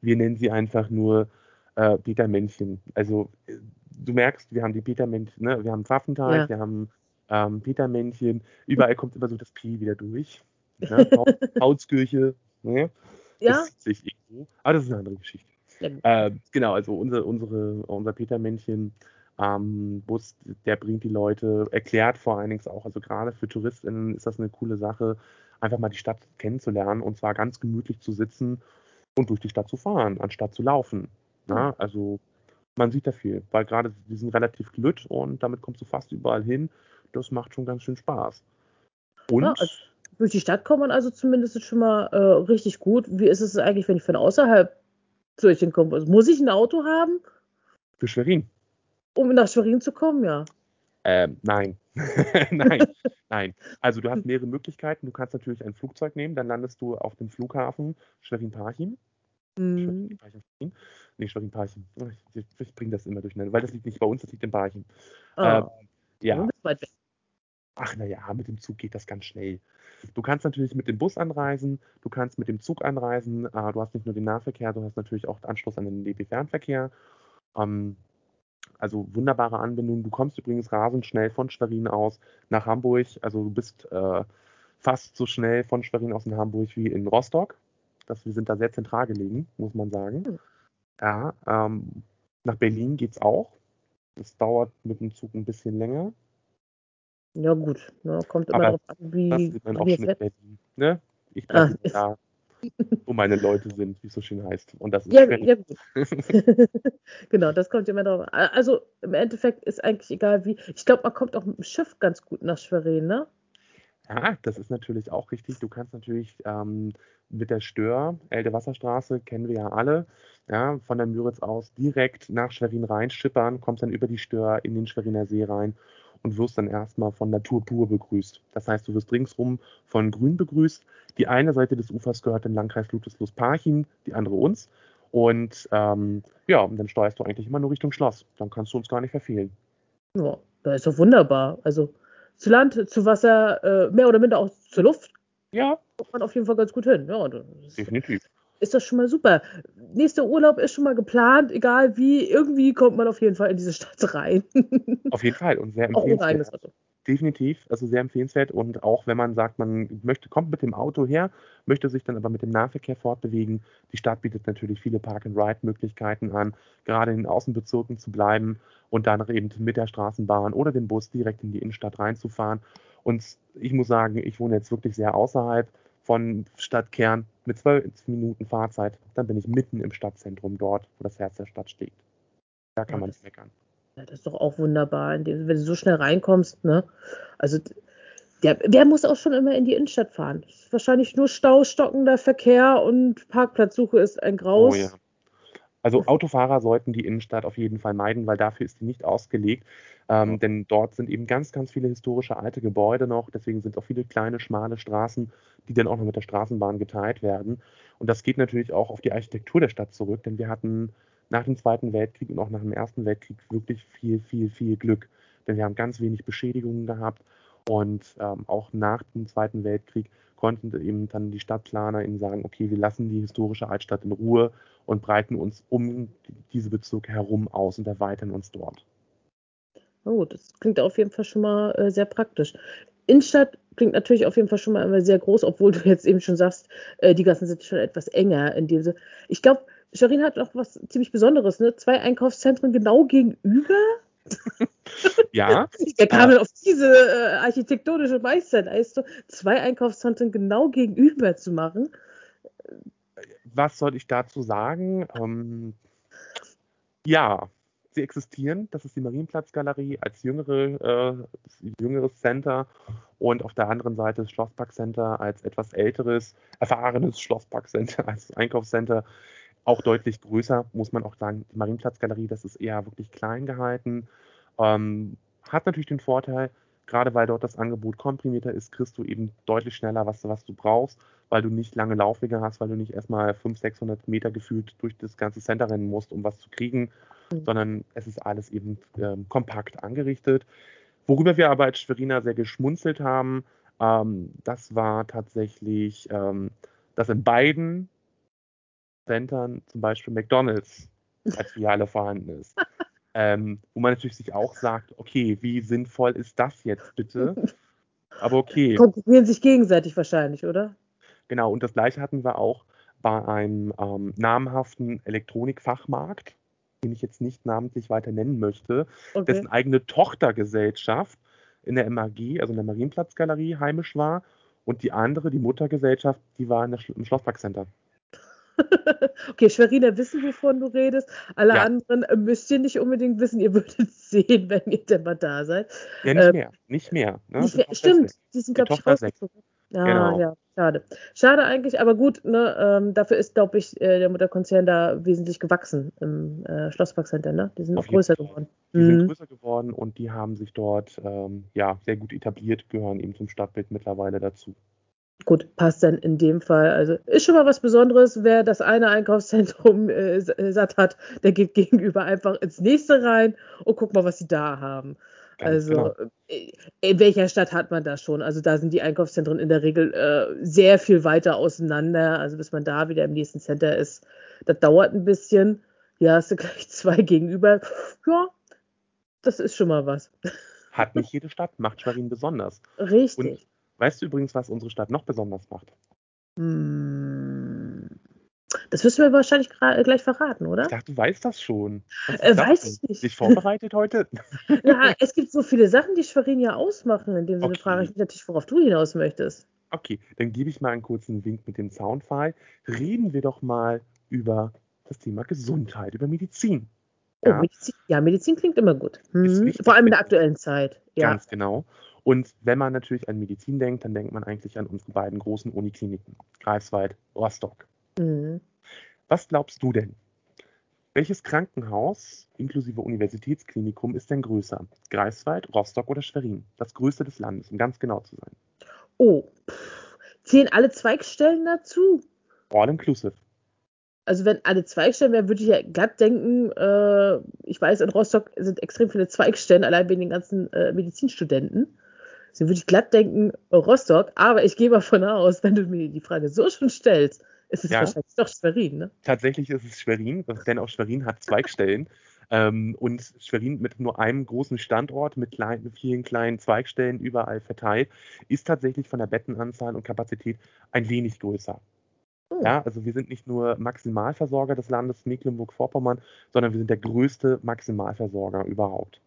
[SPEAKER 2] Wir nennen sie einfach nur äh, Peter-Männchen. Also äh, du merkst, wir haben die Peter-Männchen, ne? wir haben Pfaffenteich, ja. wir haben ähm, Peter-Männchen. Überall kommt immer so das P wieder durch. Ne? Paulskirche. Ne? Ja. Das sich irgendwo. Aber das ist eine andere Geschichte. Äh, genau, also unsere, unsere, unser Peter-Männchen ähm, Bus, der bringt die Leute, erklärt vor allen Dingen auch, also gerade für TouristInnen ist das eine coole Sache, einfach mal die Stadt kennenzulernen und zwar ganz gemütlich zu sitzen und durch die Stadt zu fahren, anstatt zu laufen. Ja, also man sieht da viel, weil gerade die sind relativ glütt und damit kommst du fast überall hin. Das macht schon ganz schön Spaß.
[SPEAKER 1] Und ja, also durch die Stadt kommt man also zumindest schon mal äh, richtig gut. Wie ist es eigentlich, wenn ich von außerhalb zu euch hinkomme? Also muss ich ein Auto haben?
[SPEAKER 2] Für Schwerin.
[SPEAKER 1] Um nach Schwerin zu kommen, ja.
[SPEAKER 2] Ähm, nein. nein, nein. Also du hast mehrere Möglichkeiten. Du kannst natürlich ein Flugzeug nehmen, dann landest du auf dem Flughafen Schwerin-Parchim. Mhm. Schwerin-Parchim. Nee, Schwerin-Parchim. Ich, ich bringe das immer durcheinander, weil das liegt nicht bei uns, das liegt in Parchim. Oh. Ähm, ja. Ach naja, mit dem Zug geht das ganz schnell. Du kannst natürlich mit dem Bus anreisen, du kannst mit dem Zug anreisen. Äh, du hast nicht nur den Nahverkehr, du hast natürlich auch Anschluss an den DB-Fernverkehr. Ähm, also wunderbare Anbindung. Du kommst übrigens rasend schnell von Schwerin aus nach Hamburg. Also du bist äh, fast so schnell von Schwerin aus in Hamburg wie in Rostock. Das, wir sind da sehr zentral gelegen, muss man sagen. Hm. Ja, ähm, nach Berlin geht es auch. Es dauert mit dem Zug ein bisschen länger.
[SPEAKER 1] Ja, gut. Ne, kommt immer darauf an, wie. Das wird dann auch
[SPEAKER 2] schon in Berlin. Ne? Ich bleibe ah, da wo meine Leute sind, wie es so schön heißt. Und das ist
[SPEAKER 1] ja, ja gut. genau, das kommt immer darauf an. Also im Endeffekt ist eigentlich egal wie. Ich glaube, man kommt auch mit dem Schiff ganz gut nach Schwerin, ne?
[SPEAKER 2] Ja, das ist natürlich auch richtig. Du kannst natürlich ähm, mit der Stör, Elde Wasserstraße, kennen wir ja alle, ja, von der Müritz aus direkt nach Schwerin rein schippern, kommst dann über die Stör in den Schweriner See rein und wirst dann erstmal von Natur pur begrüßt. Das heißt, du wirst ringsrum von Grün begrüßt. Die eine Seite des Ufers gehört dem Landkreis Ludwigslust-Parchim, die andere uns. Und ähm, ja, und dann steuerst du eigentlich immer nur Richtung Schloss. Dann kannst du uns gar nicht verfehlen.
[SPEAKER 1] Ja, das ist doch wunderbar. Also zu Land, zu Wasser, äh, mehr oder minder auch zur Luft. Ja. Kommt man auf jeden Fall ganz gut hin. Ja, Definitiv ist das schon mal super. Nächster Urlaub ist schon mal geplant, egal wie, irgendwie kommt man auf jeden Fall in diese Stadt rein.
[SPEAKER 2] Auf jeden Fall und sehr empfehlenswert. Auch Definitiv, also sehr empfehlenswert und auch wenn man sagt, man möchte, kommt mit dem Auto her, möchte sich dann aber mit dem Nahverkehr fortbewegen. Die Stadt bietet natürlich viele Park-and-Ride-Möglichkeiten an, gerade in den Außenbezirken zu bleiben und dann eben mit der Straßenbahn oder dem Bus direkt in die Innenstadt reinzufahren. Und ich muss sagen, ich wohne jetzt wirklich sehr außerhalb von Stadtkern mit zwölf Minuten Fahrzeit, dann bin ich mitten im Stadtzentrum dort, wo das Herz der Stadt steht. Da kann ja, man nicht meckern.
[SPEAKER 1] Ja, das ist doch auch wunderbar, wenn du so schnell reinkommst. Ne? Also der, der muss auch schon immer in die Innenstadt fahren. Wahrscheinlich nur Stau, stockender Verkehr und Parkplatzsuche ist ein Graus. Oh ja.
[SPEAKER 2] Also Autofahrer sollten die Innenstadt auf jeden Fall meiden, weil dafür ist sie nicht ausgelegt. Ähm, denn dort sind eben ganz, ganz viele historische alte Gebäude noch. Deswegen sind auch viele kleine, schmale Straßen, die dann auch noch mit der Straßenbahn geteilt werden. Und das geht natürlich auch auf die Architektur der Stadt zurück, denn wir hatten nach dem Zweiten Weltkrieg und auch nach dem Ersten Weltkrieg wirklich viel, viel, viel Glück. Denn wir haben ganz wenig Beschädigungen gehabt. Und ähm, auch nach dem Zweiten Weltkrieg konnten eben dann die Stadtplaner eben sagen, okay, wir lassen die historische Altstadt in Ruhe und breiten uns um diese Bezirke herum aus und erweitern uns dort.
[SPEAKER 1] Oh, das klingt auf jeden Fall schon mal äh, sehr praktisch. Innenstadt klingt natürlich auf jeden Fall schon mal immer sehr groß, obwohl du jetzt eben schon sagst, äh, die Gassen sind schon etwas enger in dem Sinne. Ich glaube, Sharin hat auch was ziemlich Besonderes, ne? Zwei Einkaufszentren genau gegenüber.
[SPEAKER 2] ja.
[SPEAKER 1] Der kam äh, auf diese äh, architektonische Meisterleistung, zwei Einkaufszentren genau gegenüber zu machen.
[SPEAKER 2] Was soll ich dazu sagen? Ähm, ja, sie existieren. Das ist die Marienplatzgalerie als jüngere, äh, jüngeres Center und auf der anderen Seite das Schlossparkcenter als etwas älteres, erfahrenes Schlossparkcenter als Einkaufscenter. Auch deutlich größer, muss man auch sagen. Die Marienplatzgalerie, das ist eher wirklich klein gehalten. Ähm, hat natürlich den Vorteil, gerade weil dort das Angebot komprimierter ist, kriegst du eben deutlich schneller, was, was du brauchst, weil du nicht lange Laufwege hast, weil du nicht erstmal 500, 600 Meter gefühlt durch das ganze Center rennen musst, um was zu kriegen. mhm. sondern es ist alles eben ähm, kompakt angerichtet. Worüber wir aber als Schweriner sehr geschmunzelt haben, ähm, das war tatsächlich, ähm, dass in beiden Centern zum Beispiel McDonalds als Filiale vorhanden ist. Ähm, wo man natürlich sich auch sagt, okay, wie sinnvoll ist das jetzt bitte? Aber okay.
[SPEAKER 1] Konkurrieren sich gegenseitig wahrscheinlich, oder?
[SPEAKER 2] Genau, und das gleiche hatten wir auch bei einem ähm, namhaften Elektronikfachmarkt, den ich jetzt nicht namentlich weiter nennen möchte, okay. dessen eigene Tochtergesellschaft in der MAG, also in der Marienplatzgalerie, heimisch war. Und die andere, die Muttergesellschaft, die war der, im Schlossparkcenter.
[SPEAKER 1] okay, Schweriner wissen, wovon du redest. Alle ja. anderen müsst ihr nicht unbedingt wissen. Ihr würdet sehen, wenn ihr denn mal da seid.
[SPEAKER 2] Ja, nicht ähm, mehr. Nicht mehr.
[SPEAKER 1] Ne? Nicht mehr. Stimmt, die sind, glaube ich, rausgezogen. Ja, genau. ja, schade. Schade eigentlich, aber gut, ne, ähm, dafür ist, glaube ich, äh, der Mutterkonzern da wesentlich gewachsen im äh, Schlossparkcenter, ne? Die sind auch größer geworden.
[SPEAKER 2] Die mhm. sind größer geworden und die haben sich dort ähm, ja, sehr gut etabliert, gehören eben zum Stadtbild mittlerweile dazu.
[SPEAKER 1] Gut, passt dann in dem Fall. Also ist schon mal was Besonderes. Wer das eine Einkaufszentrum äh, äh satt hat, der geht gegenüber einfach ins nächste rein und guckt mal, was sie da haben. Ganz also genau. Äh, in welcher Stadt hat man das schon? Also da sind die Einkaufszentren in der Regel äh, sehr viel weiter auseinander. Also bis man da wieder im nächsten Center ist, das dauert ein bisschen. Ja, hast du gleich zwei gegenüber. Ja, das ist schon mal was.
[SPEAKER 2] Hat nicht jede Stadt, macht Schwerin besonders.
[SPEAKER 1] Richtig. Und
[SPEAKER 2] Weißt du übrigens, was unsere Stadt noch besonders macht?
[SPEAKER 1] Hm. Das wirst du mir wahrscheinlich gleich verraten, oder?
[SPEAKER 2] Ich dachte, du weißt das schon.
[SPEAKER 1] Äh, weiß ich nicht.
[SPEAKER 2] Dich vorbereitet heute?
[SPEAKER 1] ja, es gibt so viele Sachen, die Schwerin ja ausmachen. In dem Sinne okay. frage ich mich natürlich, worauf du hinaus möchtest.
[SPEAKER 2] Okay, dann gebe ich mal einen kurzen Wink mit dem Soundfile. Reden wir doch mal über das Thema Gesundheit, über Medizin.
[SPEAKER 1] Oh, ja, Medizin, ja, Medizin klingt immer gut. Hm. Vor allem in der aktuellen Zeit.
[SPEAKER 2] Ja. Ganz genau. Und wenn man natürlich an Medizin denkt, dann denkt man eigentlich an unsere beiden großen Unikliniken, Greifswald, Rostock. Mhm. Was glaubst du denn? Welches Krankenhaus inklusive Universitätsklinikum ist denn größer? Greifswald, Rostock oder Schwerin? Das größte des Landes, um ganz genau zu sein.
[SPEAKER 1] Oh, pff. zählen alle Zweigstellen dazu?
[SPEAKER 2] All inclusive.
[SPEAKER 1] Also wenn alle Zweigstellen wären, würde ich ja glatt denken, äh, ich weiß, in Rostock sind extrem viele Zweigstellen, allein wegen den ganzen äh, Medizinstudenten. Deswegen würde ich glatt denken, Rostock, aber ich gehe mal von aus, wenn du mir die Frage so schon stellst, ist es ja. wahrscheinlich doch Schwerin, ne?
[SPEAKER 2] Tatsächlich ist es Schwerin, denn auch Schwerin hat Zweigstellen. ähm, und Schwerin mit nur einem großen Standort, mit, klein, mit vielen kleinen Zweigstellen überall verteilt, ist tatsächlich von der Bettenanzahl und Kapazität ein wenig größer. Oh. Ja, also wir sind nicht nur Maximalversorger des Landes Mecklenburg-Vorpommern, sondern wir sind der größte Maximalversorger überhaupt.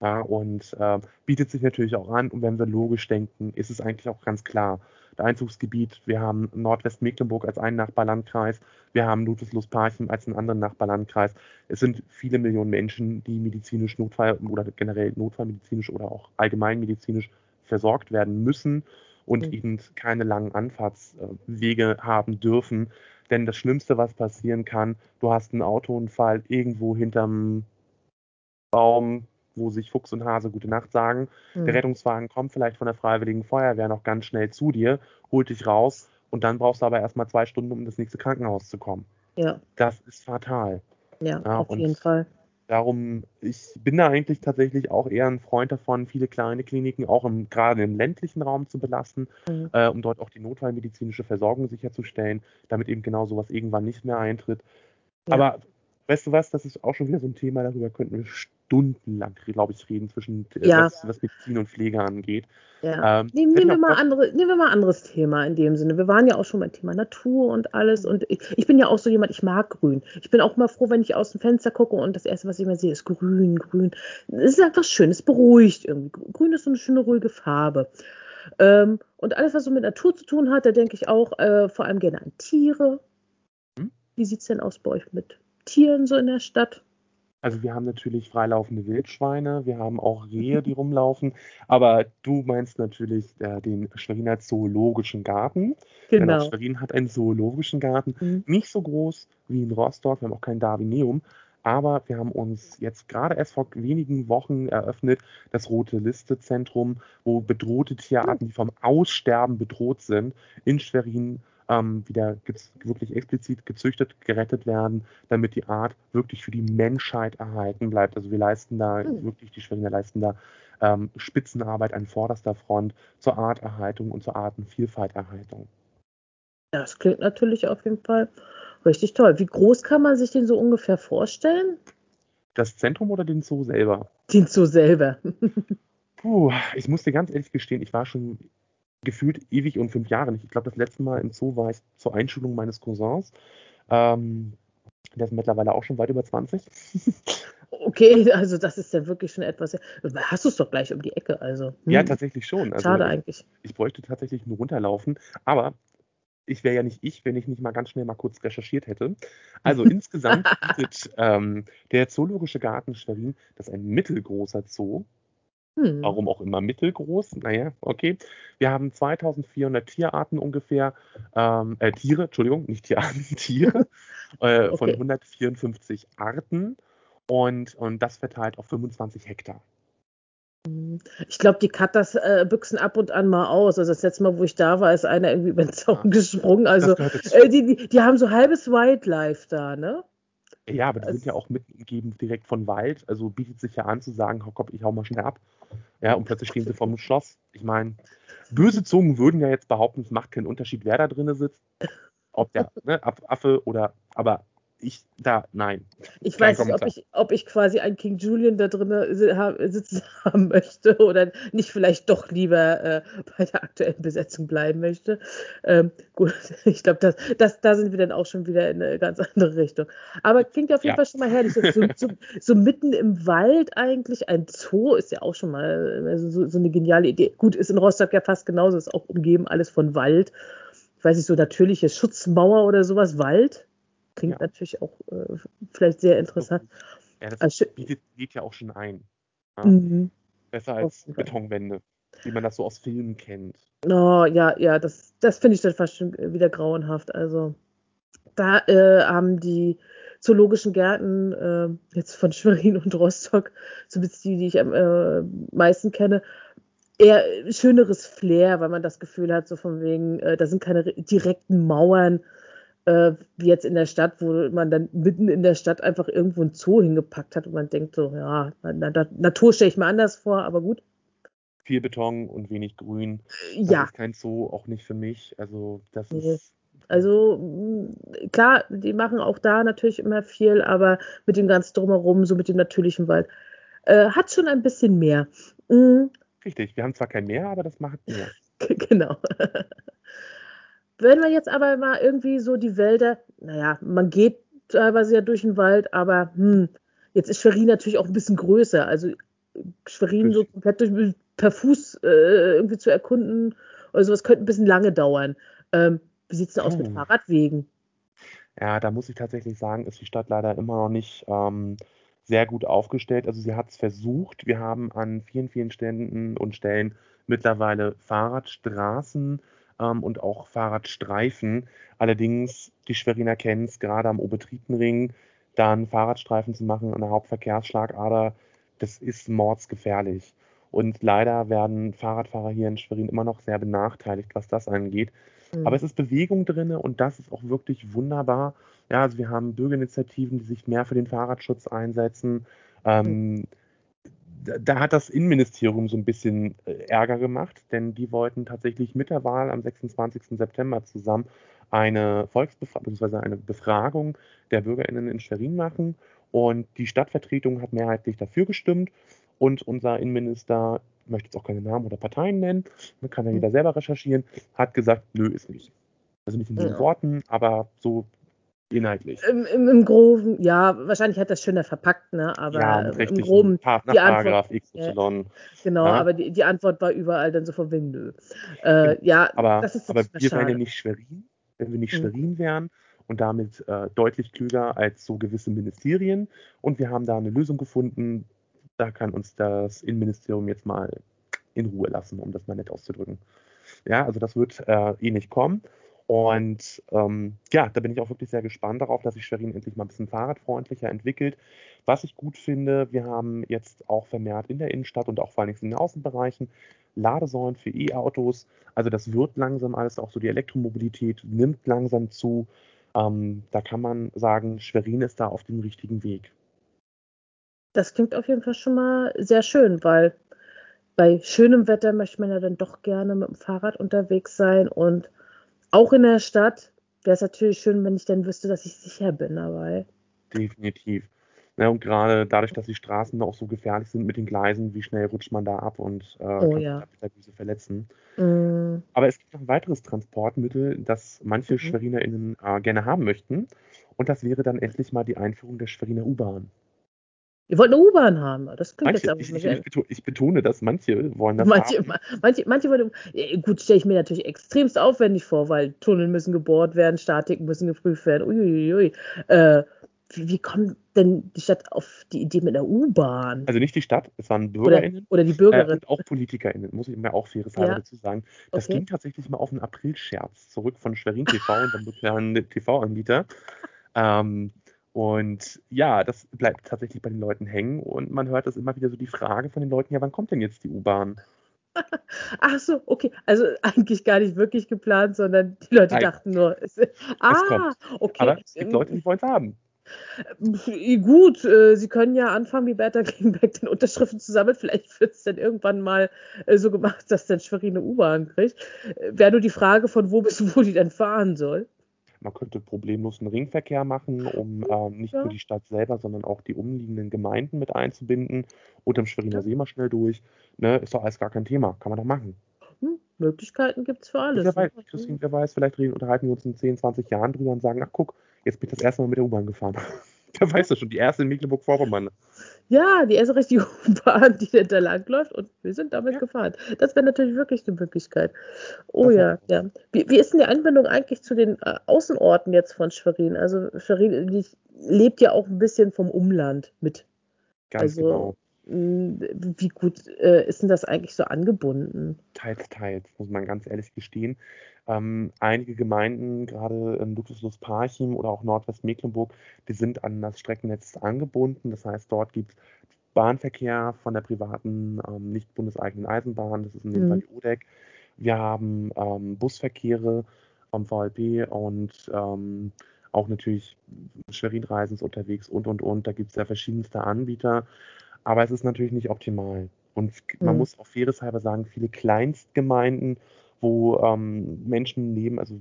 [SPEAKER 2] Ja, und äh, bietet sich natürlich auch an. Und wenn wir logisch denken, ist es eigentlich auch ganz klar. Der Einzugsgebiet, wir haben Nordwestmecklenburg als einen Nachbarlandkreis, wir haben Ludwigslust-Parchim als einen anderen Nachbarlandkreis. Es sind viele Millionen Menschen, die medizinisch Notfall oder generell notfallmedizinisch oder auch allgemeinmedizinisch versorgt werden müssen und mhm. eben keine langen Anfahrtswege haben dürfen. Denn das Schlimmste, was passieren kann, du hast einen Autounfall irgendwo hinterm Baum, wo sich Fuchs und Hase gute Nacht sagen. Mhm. Der Rettungswagen kommt vielleicht von der Freiwilligen Feuerwehr noch ganz schnell zu dir, holt dich raus und dann brauchst du aber erstmal zwei Stunden, um in das nächste Krankenhaus zu kommen.
[SPEAKER 1] Ja.
[SPEAKER 2] Das ist fatal.
[SPEAKER 1] Ja, ja auf jeden Fall.
[SPEAKER 2] Darum, ich bin da eigentlich tatsächlich auch eher ein Freund davon, viele kleine Kliniken auch im, gerade im ländlichen Raum zu belasten, mhm. äh, um dort auch die notfallmedizinische Versorgung sicherzustellen, damit eben genau sowas irgendwann nicht mehr eintritt. Ja. Aber weißt du was, das ist auch schon wieder so ein Thema, darüber könnten wir stundenlang, glaube ich, reden, zwischen äh, ja. was, was, Medizin und Pflege angeht.
[SPEAKER 1] Ja. Ähm, nehmen, nehmen wir mal andere, nehmen wir mal ein anderes Thema in dem Sinne. Wir waren ja auch schon beim Thema Natur und alles. Und ich, ich, bin ja auch so jemand, ich mag grün. Ich bin auch mal froh, wenn ich aus dem Fenster gucke und das erste, was ich immer sehe, ist grün, grün. Es ist einfach schön, es beruhigt irgendwie. Grün ist so eine schöne, ruhige Farbe. Ähm, und alles, was so mit Natur zu tun hat, da denke ich auch äh, vor allem gerne an Tiere. Hm? Wie sieht es denn aus bei euch mit Tieren so in der Stadt?
[SPEAKER 2] Also wir haben natürlich freilaufende Wildschweine, wir haben auch Rehe, die rumlaufen, aber du meinst natürlich äh, den Schweriner Zoologischen Garten. Genau. Denn Schwerin hat einen Zoologischen Garten, mhm. nicht so groß wie in Rostock, wir haben auch kein Darwineum, aber wir haben uns jetzt gerade erst vor wenigen Wochen eröffnet, das Rote Liste Zentrum, wo bedrohte Tierarten, die vom Aussterben bedroht sind, in Schwerin ähm, wieder wirklich explizit gezüchtet, gerettet werden, damit die Art wirklich für die Menschheit erhalten bleibt. Also wir leisten da mhm. wirklich, die Schweriner leisten da ähm, Spitzenarbeit an vorderster Front zur Arterhaltung und zur Artenvielfalterhaltung.
[SPEAKER 1] Das klingt natürlich auf jeden Fall richtig toll. Wie groß kann man sich den so ungefähr vorstellen?
[SPEAKER 2] Das Zentrum oder den Zoo selber?
[SPEAKER 1] Den Zoo selber.
[SPEAKER 2] Puh, ich muss dir ganz ehrlich gestehen, ich war schon gefühlt ewig und fünf Jahre nicht. Ich glaube, das letzte Mal im Zoo war ich zur Einschulung meines Cousins. Ähm, der ist mittlerweile auch schon weit über 20.
[SPEAKER 1] Okay, also das ist ja wirklich schon etwas. Hast du es doch gleich um die Ecke, also.
[SPEAKER 2] Hm. Ja, tatsächlich schon.
[SPEAKER 1] Also Schade eigentlich.
[SPEAKER 2] Ich, bräuchte tatsächlich nur runterlaufen, aber ich wäre ja nicht ich, wenn ich nicht mal ganz schnell mal kurz recherchiert hätte. Also insgesamt bietet ähm, der Zoologische Garten Schwerin, das ist ein mittelgroßer Zoo, hm. Warum auch immer mittelgroß. Naja, okay. Wir haben 2400 Tierarten ungefähr. Ähm, äh, Tiere, Entschuldigung, nicht Tierarten, Tiere. Äh, okay. Von 154 Arten. Und, und das verteilt auf 25 Hektar.
[SPEAKER 1] Hm. Ich glaube, die Katas äh, büchsen ab und an mal aus. Also das letzte Mal, wo ich da war, ist einer irgendwie über den Zaun ja. gesprungen. Also äh, die, die, die, haben so halbes Wildlife da, ne?
[SPEAKER 2] Ja, aber die sind ja auch mitgegeben direkt von Wald. Also bietet sich ja an zu sagen, komm, ich hau mal schnell ab. Ja, und plötzlich stehen sie vor dem Schloss. Ich meine, böse Zungen würden ja jetzt behaupten, es macht keinen Unterschied, wer da drin sitzt. Ob der ne, Affe oder, aber ich da, nein.
[SPEAKER 1] Ich weiß nicht, ob ich, ob ich quasi einen King Julian da drin sitzen haben möchte oder nicht vielleicht doch lieber äh, bei der aktuellen Besetzung bleiben möchte. Ähm, gut, ich glaube, das, das, da sind wir dann auch schon wieder in eine ganz andere Richtung. Aber klingt auf jeden ja. Fall schon mal herrlich. So, so, so, mitten im Wald eigentlich, ein Zoo ist ja auch schon mal also so, so eine geniale Idee. Gut, ist in Rostock ja fast genauso, ist auch umgeben alles von Wald. Ich weiß nicht, so natürliche Schutzmauer oder sowas, Wald. Klingt ja. natürlich auch äh, vielleicht sehr interessant.
[SPEAKER 2] Ja, das also, bietet, bietet ja auch schon ein. Ja? Mhm. Besser als Betonwände, wie man das so aus Filmen kennt.
[SPEAKER 1] Oh, ja, ja, das, das finde ich dann fast schon wieder grauenhaft. Also, da äh, haben die zoologischen Gärten äh, jetzt von Schwerin und Rostock, zumindest die, die ich am äh, meisten kenne, eher schöneres Flair, weil man das Gefühl hat, so von wegen, äh, da sind keine direkten Mauern, äh, wie jetzt in der Stadt, wo man dann mitten in der Stadt einfach irgendwo ein Zoo hingepackt hat und man denkt so, ja, na, na, Natur stelle ich mir anders vor, aber gut.
[SPEAKER 2] Viel Beton und wenig Grün.
[SPEAKER 1] Das ja.
[SPEAKER 2] ist kein Zoo, auch nicht für mich. Also das nee. ist.
[SPEAKER 1] Also klar, die machen auch da natürlich immer viel, aber mit dem ganz drumherum, so mit dem natürlichen Wald, äh, hat schon ein bisschen mehr.
[SPEAKER 2] Mhm. Richtig, wir haben zwar kein Meer, aber das macht mehr.
[SPEAKER 1] genau. Wenn wir jetzt aber mal irgendwie so die Wälder, naja, man geht teilweise ja durch den Wald, aber hm, jetzt ist Schwerin natürlich auch ein bisschen größer. Also Schwerin so komplett durch, per Fuß äh, irgendwie zu erkunden oder sowas könnte ein bisschen lange dauern. Ähm, wie sieht es denn aus mit Fahrradwegen?
[SPEAKER 2] Ja, da muss ich tatsächlich sagen, ist die Stadt leider immer noch nicht ähm, sehr gut aufgestellt. Also sie hat es versucht. Wir haben an vielen, vielen Ständen und Stellen mittlerweile Fahrradstraßen ähm, und auch Fahrradstreifen. Allerdings, die Schweriner kennen es, gerade am Obertrietenring, dann Fahrradstreifen zu machen an der Hauptverkehrsschlagader, das ist mordsgefährlich. Und leider werden Fahrradfahrer hier in Schwerin immer noch sehr benachteiligt, was das angeht. Mhm. Aber es ist Bewegung drin und das ist auch wirklich wunderbar. Ja, also wir haben Bürgerinitiativen, die sich mehr für den Fahrradschutz einsetzen. Ähm, mhm da hat das Innenministerium so ein bisschen äh, Ärger gemacht, denn die wollten tatsächlich mit der Wahl am 26. September zusammen eine Volksbefragung bzw. eine Befragung der BürgerInnen in Schwerin machen. Und die Stadtvertretung hat mehrheitlich dafür gestimmt. Und unser Innenminister, ich möchte jetzt auch keine Namen oder Parteien nennen, man kann ja jeder selber recherchieren, hat gesagt, nö, ist nicht. Also nicht in diesen ja. Worten, aber so inhaltlich.
[SPEAKER 1] Im, im, Im, Groben, ja, wahrscheinlich hat das schöner verpackt, ne? aber ja, im Groben.
[SPEAKER 2] die Antwort, XY.
[SPEAKER 1] genau, ja. aber die, die, Antwort war überall dann so von wegen, nö. Äh, ja,
[SPEAKER 2] aber, das ist aber wir wären ja nicht Schwerin, wenn wir nicht mhm. Schwerin wären und damit äh, deutlich klüger als so gewisse Ministerien. Und wir haben da eine Lösung gefunden. Da kann uns das Innenministerium jetzt mal in Ruhe lassen, um das mal nett auszudrücken. Ja, also das wird äh, eh nicht kommen. Und ähm, ja, da bin ich auch wirklich sehr gespannt darauf, dass sich Schwerin endlich mal ein bisschen fahrradfreundlicher entwickelt. Was ich gut finde, wir haben jetzt auch vermehrt in der Innenstadt und auch vor allem in den Außenbereichen Ladesäulen für E-Autos. Also das wird langsam alles, auch so die Elektromobilität nimmt langsam zu. Ähm, da kann man sagen, Schwerin ist da auf dem richtigen Weg.
[SPEAKER 1] Das klingt auf jeden Fall schon mal sehr schön, weil bei schönem Wetter möchte man ja dann doch gerne mit dem Fahrrad unterwegs sein und auch in der Stadt wäre es natürlich schön, wenn ich dann wüsste, dass ich sicher bin dabei.
[SPEAKER 2] Definitiv. Ja, und gerade dadurch, dass die Straßen auch so gefährlich sind mit den Gleisen, wie schnell rutscht man da ab und äh, oh, kann
[SPEAKER 1] ja.
[SPEAKER 2] sich da böse verletzen.
[SPEAKER 1] Mm.
[SPEAKER 2] Aber es gibt noch ein weiteres Transportmittel, das manche mhm. SchwerinerInnen äh, gerne haben möchten. Und das wäre dann endlich mal die Einführung der Schweriner U-Bahn.
[SPEAKER 1] Ihr wollt eine U-Bahn haben. Das klingt
[SPEAKER 2] manche,
[SPEAKER 1] jetzt aber
[SPEAKER 2] ich, ich, ich, betone, ich, betone, dass manche wollen das
[SPEAKER 1] manche,
[SPEAKER 2] haben.
[SPEAKER 1] Manche, manche wollen, gut, stelle ich mir natürlich extremst aufwendig vor, weil Tunnel müssen gebohrt werden, Statiken müssen geprüft werden. Uiuiui. Äh, wie, wie, kommt denn die Stadt auf die Idee mit einer U-Bahn?
[SPEAKER 2] Also nicht die Stadt, es waren BürgerInnen.
[SPEAKER 1] Oder, oder die Bürgerinnen. Äh,
[SPEAKER 2] und auch PolitikerInnen, muss ich mir auch faires ja. dazu sagen. Das
[SPEAKER 1] okay.
[SPEAKER 2] ging tatsächlich mal auf einen April-Scherz zurück von Schwerin TV und dem nuklearen TV-Anbieter. Ähm, und ja, das bleibt tatsächlich bei den Leuten hängen und man hört das immer wieder so die Frage von den Leuten, ja, wann kommt denn jetzt die U-Bahn?
[SPEAKER 1] Ach so, okay. Also eigentlich gar nicht wirklich geplant, sondern die Leute Nein. dachten nur, es, ah,
[SPEAKER 2] es kommt.
[SPEAKER 1] okay.
[SPEAKER 2] Aber es gibt Leute, die wollen es haben.
[SPEAKER 1] Äh, gut, äh, Sie können ja anfangen, wie Bertha Klingbeck den Unterschriften zu sammeln. Vielleicht wird es dann irgendwann mal äh, so gemacht, dass dann Schwerin eine U-Bahn kriegt. Wäre nur die Frage, von wo bis wo die dann fahren soll.
[SPEAKER 2] Man könnte problemlos einen Ringverkehr machen, um ähm, nicht ja. nur die Stadt selber, sondern auch die umliegenden Gemeinden mit einzubinden. Unterm Schweriner ja. See mal schnell durch. Ne, ist doch alles gar kein Thema. Kann man doch machen.
[SPEAKER 1] Hm, Möglichkeiten gibt es für alles.
[SPEAKER 2] Wer weiß, Christine, wer weiß, vielleicht reden, unterhalten wir uns in 10, 20 Jahren drüber und sagen, ach guck, jetzt bin ich das erste Mal mit der U-Bahn gefahren. wer weiß das schon, die erste in Mecklenburg-Vorpommern.
[SPEAKER 1] Ja, die erste richtige U-Bahn, die da langläuft und wir sind damit ja. gefahren. Das wäre natürlich wirklich eine Möglichkeit. Oh das ja, ja. Wie, wie, ist denn die Anbindung eigentlich zu den äh, Außenorten jetzt von Schwerin? Also Schwerin lebt ja auch ein bisschen vom Umland mit.
[SPEAKER 2] Ganz
[SPEAKER 1] also,
[SPEAKER 2] genau.
[SPEAKER 1] Wie gut äh, ist denn das eigentlich so angebunden?
[SPEAKER 2] Teils, teils, muss man ganz ehrlich gestehen. Ähm, einige Gemeinden, gerade in Ludwigslust-Parchim oder auch Nordwestmecklenburg, die sind an das Streckennetz angebunden. Das heißt, dort gibt es Bahnverkehr von der privaten, ähm, nicht bundeseigenen Eisenbahn, das ist in dem mhm. Fall die ODEC. Wir haben ähm, Busverkehre vom VLP und ähm, auch natürlich Schwerin-Reisens unterwegs und, und, und. Da gibt es ja verschiedenste Anbieter, aber es ist natürlich nicht optimal. Und man mhm. muss auch fairerweise sagen, viele Kleinstgemeinden wo ähm, Menschen leben, also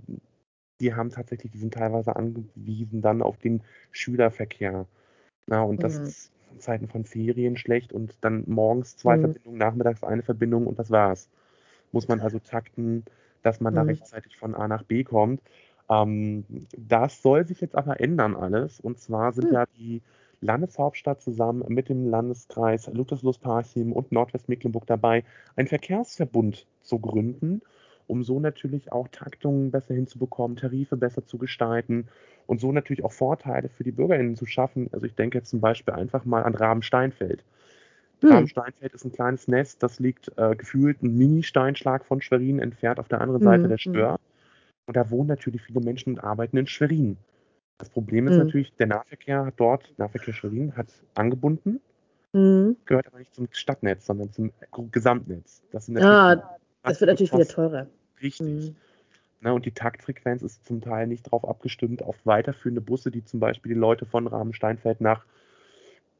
[SPEAKER 2] die haben tatsächlich, die sind teilweise angewiesen dann auf den Schülerverkehr. Na, und das mhm. ist in Zeiten von Ferien schlecht und dann morgens zwei mhm. Verbindungen, nachmittags eine Verbindung und das war's. Muss man also takten, dass man mhm. da rechtzeitig von A nach B kommt. Ähm, das soll sich jetzt aber ändern alles. Und zwar sind mhm. ja die Landeshauptstadt zusammen mit dem Landeskreis Lutherslos-Parchim und Nordwestmecklenburg dabei, einen Verkehrsverbund zu gründen um so natürlich auch Taktungen besser hinzubekommen, Tarife besser zu gestalten und so natürlich auch Vorteile für die BürgerInnen zu schaffen. Also ich denke jetzt zum Beispiel einfach mal an Rabensteinfeld. Hm. Rabensteinfeld ist ein kleines Nest, das liegt äh, gefühlt einen Mini-Steinschlag von Schwerin entfernt auf der anderen hm. Seite der hm. Stör. Und da wohnen natürlich viele Menschen und arbeiten in Schwerin. Das Problem ist hm. natürlich, der Nahverkehr hat dort, Nahverkehr Schwerin, hat angebunden, hm. gehört aber nicht zum Stadtnetz, sondern zum Gesamtnetz.
[SPEAKER 1] Das ah, das wird natürlich wieder teurer.
[SPEAKER 2] Richtig. Mhm. Na, und die Taktfrequenz ist zum Teil nicht darauf abgestimmt, auf weiterführende Busse, die zum Beispiel die Leute von Rahmensteinfeld nach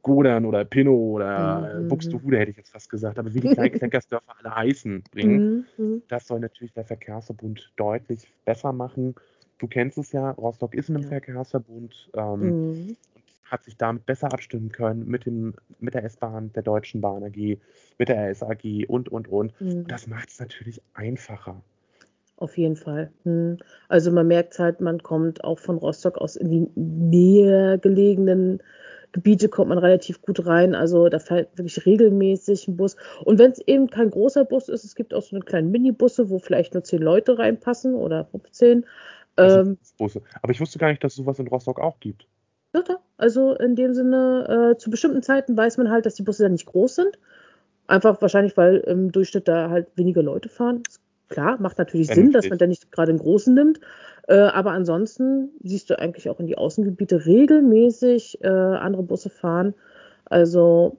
[SPEAKER 2] Godern oder Pinnow oder mhm. Buxtehude, hätte ich jetzt fast gesagt, aber wie die kleinen Kleckersdörfer alle heißen, bringen. Mhm, mhm. Das soll natürlich der Verkehrsverbund deutlich besser machen. Du kennst es ja, Rostock ist in einem ja. Verkehrsverbund ähm, mhm hat sich damit besser abstimmen können mit, dem, mit der S-Bahn, der Deutschen Bahn AG, mit der RSAG und, und, und. Mhm. Das macht es natürlich einfacher.
[SPEAKER 1] Auf jeden Fall. Hm. Also man merkt halt, man kommt auch von Rostock aus in die näher gelegenen Gebiete kommt man relativ gut rein. Also da fährt wirklich regelmäßig ein Bus. Und wenn es eben kein großer Bus ist, es gibt auch so eine kleine Minibusse, wo vielleicht nur zehn Leute reinpassen oder 15.
[SPEAKER 2] Ähm, Aber ich wusste gar nicht, dass es sowas in Rostock auch gibt.
[SPEAKER 1] Ja, also in dem Sinne, äh, zu bestimmten Zeiten weiß man halt, dass die Busse dann nicht groß sind. Einfach wahrscheinlich, weil im Durchschnitt da halt weniger Leute fahren. Klar, macht natürlich Sinn, dass man da nicht gerade einen großen nimmt. Äh, aber ansonsten siehst du eigentlich auch in die Außengebiete regelmäßig äh, andere Busse fahren. Also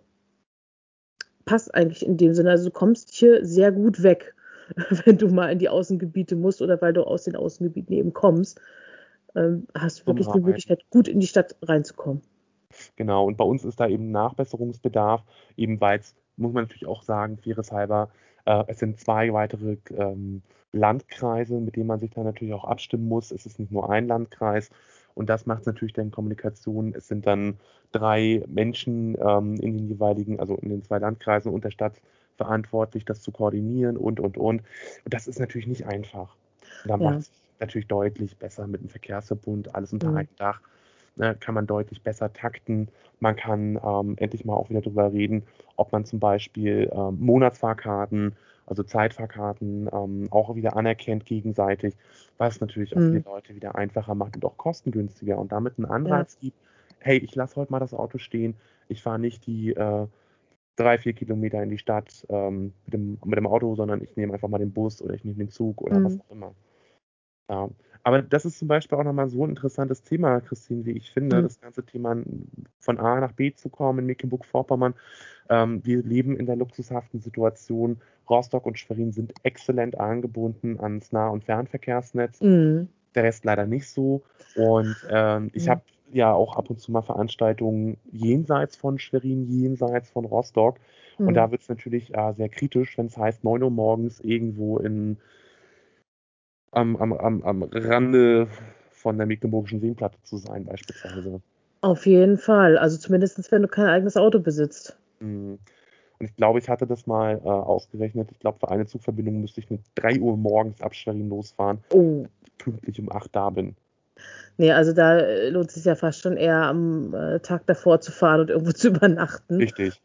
[SPEAKER 1] passt eigentlich in dem Sinne. Also du kommst hier sehr gut weg, wenn du mal in die Außengebiete musst oder weil du aus den Außengebieten eben kommst. Ähm, hast du wirklich die Möglichkeit, gut in die Stadt reinzukommen.
[SPEAKER 2] Genau, und bei uns ist da eben Nachbesserungsbedarf, eben weil es, muss man natürlich auch sagen, faires halber, äh, es sind zwei weitere ähm, Landkreise, mit denen man sich dann natürlich auch abstimmen muss. Es ist nicht nur ein Landkreis. Und das macht es natürlich dann Kommunikation. Es sind dann drei Menschen ähm, in den jeweiligen, also in den zwei Landkreisen und der Stadt verantwortlich, das zu koordinieren und, und, und. Und das ist natürlich nicht einfach. Und da ja. macht es natürlich deutlich besser mit dem Verkehrsverbund, alles unter mhm. einem Dach. Ne, kann man deutlich besser takten. Man kann ähm, endlich mal auch wieder darüber reden, ob man zum Beispiel ähm, Monatsfahrkarten, also Zeitfahrkarten, ähm, auch wieder anerkennt gegenseitig, was natürlich auch mhm. die Leute wieder einfacher macht und auch kostengünstiger und damit einen Anreiz ja. gibt, hey, ich lasse heute mal das Auto stehen, ich fahre nicht die äh, drei, vier Kilometer in die Stadt ähm, mit, dem, mit dem Auto, sondern ich nehme einfach mal den Bus oder ich nehme den Zug oder mhm. was auch immer. Ja. Aber das ist zum Beispiel auch nochmal so ein interessantes Thema, Christine, wie ich finde, mhm. das ganze Thema von A nach B zu kommen in Mecklenburg-Vorpommern. Ähm, wir leben in der luxushaften Situation. Rostock und Schwerin sind exzellent angebunden ans Nah- und Fernverkehrsnetz. Mhm. Der Rest leider nicht so. Und ähm, ich mhm. habe ja auch ab und zu mal Veranstaltungen jenseits von Schwerin, jenseits von Rostock. Und da mhm. wird es natürlich äh, sehr kritisch, wenn es heißt, 9 Uhr morgens irgendwo in am, am, am, am Rande von der Mecklenburgischen Seenplatte zu sein, beispielsweise.
[SPEAKER 1] Auf jeden Fall. Also zumindest, wenn du kein eigenes Auto besitzt.
[SPEAKER 2] Mhm. Und ich glaube, ich hatte das mal äh, ausgerechnet. Ich glaube, für eine Zugverbindung müsste ich mit 3 Uhr morgens ab Schwerin losfahren, oh. pünktlich um 8 da bin.
[SPEAKER 1] Nee, also da äh, lohnt es sich ja fast schon eher am äh, Tag davor zu fahren und irgendwo zu übernachten.
[SPEAKER 2] Richtig.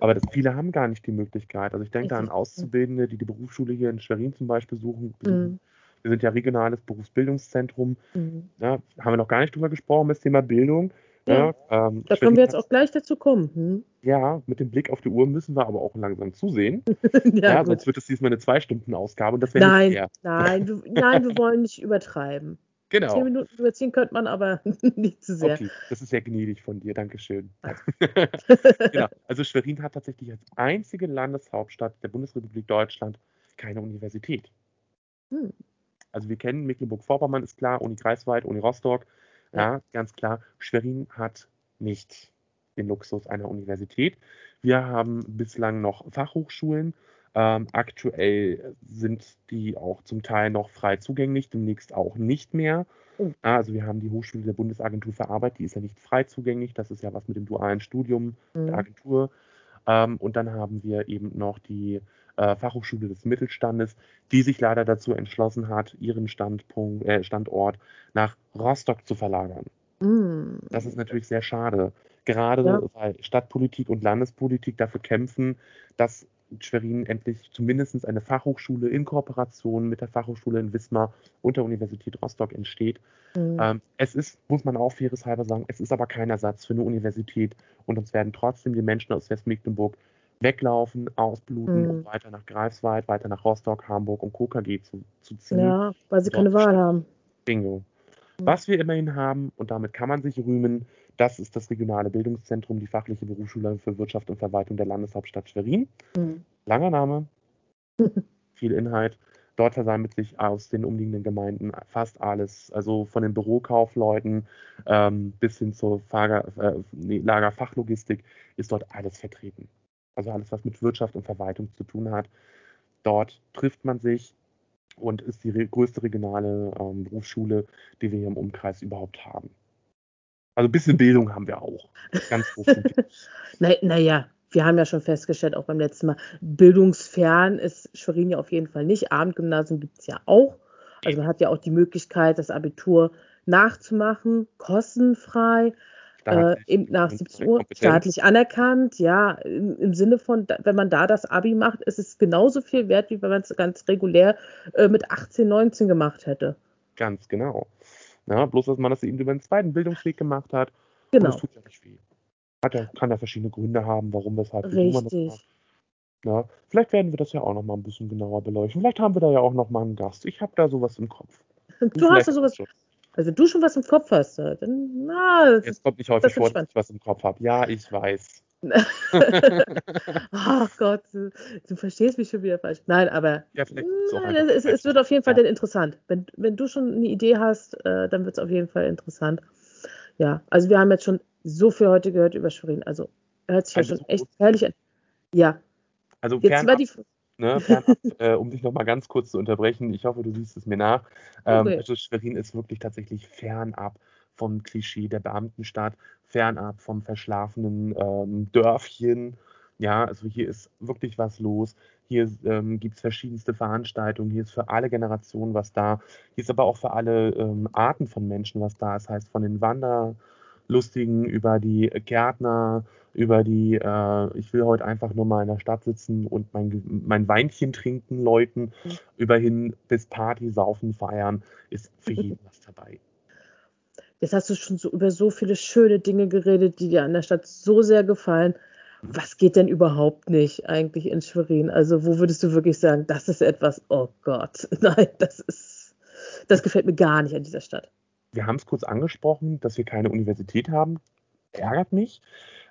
[SPEAKER 2] Aber das, viele haben gar nicht die Möglichkeit. Also ich denke da an Auszubildende, die die Berufsschule hier in Schwerin zum Beispiel suchen, mhm. Wir sind ja regionales Berufsbildungszentrum. Mhm. Ja, haben wir noch gar nicht drüber gesprochen, das Thema Bildung.
[SPEAKER 1] Ja, ja ähm, da können wir jetzt auch gleich dazu kommen. Hm?
[SPEAKER 2] Ja, mit dem Blick auf die Uhr müssen wir aber auch langsam zusehen. ja, ja sonst wird es diesmal eine Zwei-Stunden-Ausgabe und das wäre
[SPEAKER 1] nicht fair. Nein, wir, nein, wir wollen nicht übertreiben. Genau. Zehn Minuten überziehen könnte man, aber nicht zu sehr. Okay,
[SPEAKER 2] das ist sehr gnädig von dir, Dankeschön. genau. Also Schwerin hat tatsächlich als einzige Landeshauptstadt der Bundesrepublik Deutschland keine Universität. Hm. Also wir kennen Mecklenburg-Vorpommern, ist klar, Uni Greifswald, Uni Rostock, ja, ganz klar. Schwerin hat nicht den Luxus einer Universität. Wir haben bislang noch Fachhochschulen. Ähm, aktuell sind die auch zum Teil noch frei zugänglich, demnächst auch nicht mehr. Oh. Also wir haben die Hochschule der Bundesagentur für Arbeit, die ist ja nicht frei zugänglich. Das ist ja was mit dem dualen Studium mhm. der Agentur. Ähm, und dann haben wir eben noch die äh, Fachhochschule des Mittelstandes, die sich leider dazu entschlossen hat, ihren Standpunkt, äh, Standort nach Rostock zu verlagern. Mm. Das ist natürlich sehr schade. Gerade ja. weil Stadtpolitik und Landespolitik dafür kämpfen, dass Schwerin endlich zumindest eine Fachhochschule in Kooperation mit der Fachhochschule in Wismar und der Universität Rostock entsteht. Mhm. Ähm, es ist, muss man auch faires halber sagen, es ist aber kein Ersatz für eine Universität und uns werden trotzdem die Menschen aus Westmecklenburg weglaufen, ausbluten, mhm. um weiter nach Greifswald, weiter nach Rostock, Hamburg und KKG zu, zu ziehen.
[SPEAKER 1] Ja, weil sie keine Wahl haben.
[SPEAKER 2] Bingo. Mhm. Was wir immerhin haben, und damit kann man sich rühmen, das ist das regionale Bildungszentrum, die fachliche Berufsschule für Wirtschaft und Verwaltung der Landeshauptstadt Schwerin. Mhm. Langer Name, viel Inhalt. Dort versammelt sich aus den umliegenden Gemeinden fast alles, also von den Bürokaufleuten ähm, bis hin zur Fager, äh, nee, Lagerfachlogistik ist dort alles vertreten. Also alles, was mit Wirtschaft und Verwaltung zu tun hat. Dort trifft man sich und ist die größte regionale ähm, Berufsschule, die wir hier im Umkreis überhaupt haben. Also ein bisschen Bildung haben wir auch. Ganz
[SPEAKER 1] Naja, na wir haben ja schon festgestellt, auch beim letzten Mal, bildungsfern ist Schwerin ja auf jeden Fall nicht. Abendgymnasium gibt es ja auch. Also man hat ja auch die Möglichkeit, das Abitur nachzumachen, kostenfrei. Äh, eben nach 17 Uhr staatlich anerkannt, ja, im, im, Sinne von, wenn man da das Abi macht, ist es genauso viel wert, wie wenn man es ganz regulär äh, mit 18, 19 gemacht hätte.
[SPEAKER 2] Ganz genau. Ja, bloß, dass man das eben über den zweiten Bildungsweg gemacht hat. Genau. Und das tut ja nicht weh. Hat ja, kann ja verschiedene Gründe haben, warum, weshalb,
[SPEAKER 1] Richtig. man das macht.
[SPEAKER 2] Ja, vielleicht werden wir das ja auch noch mal ein bisschen genauer beleuchten. Vielleicht haben wir da ja auch noch mal einen Gast. Ich habe da sowas im Kopf.
[SPEAKER 1] Du hast da sowas. Also du schon was im Kopf hast, dann na,
[SPEAKER 2] Jetzt kommt nicht häufig vor, dass ich was im Kopf habe. Ja, ich weiß.
[SPEAKER 1] Ach Gott, du, du, verstehst mich schon wieder falsch. Nein, aber
[SPEAKER 2] ja,
[SPEAKER 1] nein, es, es, wird auf jeden Fall ja. dann interessant. Wenn, wenn du schon eine Idee hast, äh, dann wird es auf jeden Fall interessant. Ja, also wir haben jetzt schon so viel heute gehört über Schwerin. Also hört sich also ja schon echt herrlich an. Ja.
[SPEAKER 2] Also jetzt war die Ne, äh, um dich nochmal ganz kurz zu unterbrechen, ich hoffe, du siehst es mir nach. Ähm, okay. Also Schwerin ist wirklich tatsächlich fernab vom Klischee der Beamtenstadt, fernab vom verschlafenen ähm, Dörfchen. Ja, also hier ist wirklich was los. Hier ähm, gibt es verschiedenste Veranstaltungen. Hier ist für alle Generationen was da. Hier ist aber auch für alle ähm, Arten von Menschen was da. Das heißt, von den Wanderlustigen über die Gärtner, über die, äh, ich will heute einfach nur mal in der Stadt sitzen und mein, mein Weinchen trinken, Leuten, mhm. über hin bis Party, Saufen, Feiern, ist für jeden was dabei.
[SPEAKER 1] Jetzt hast du schon so über so viele schöne Dinge geredet, die dir an der Stadt so sehr gefallen. Was geht denn überhaupt nicht eigentlich in Schwerin? Also, wo würdest du wirklich sagen, das ist etwas, oh Gott, nein, das ist, das gefällt mir gar nicht an dieser Stadt.
[SPEAKER 2] Wir haben es kurz angesprochen, dass wir keine Universität haben. Ärgert mich.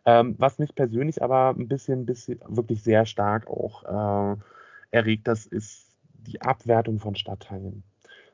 [SPEAKER 2] Ähm, was mich persönlich aber ein bisschen, bisschen wirklich sehr stark auch äh, erregt, das ist die Abwertung von Stadtteilen.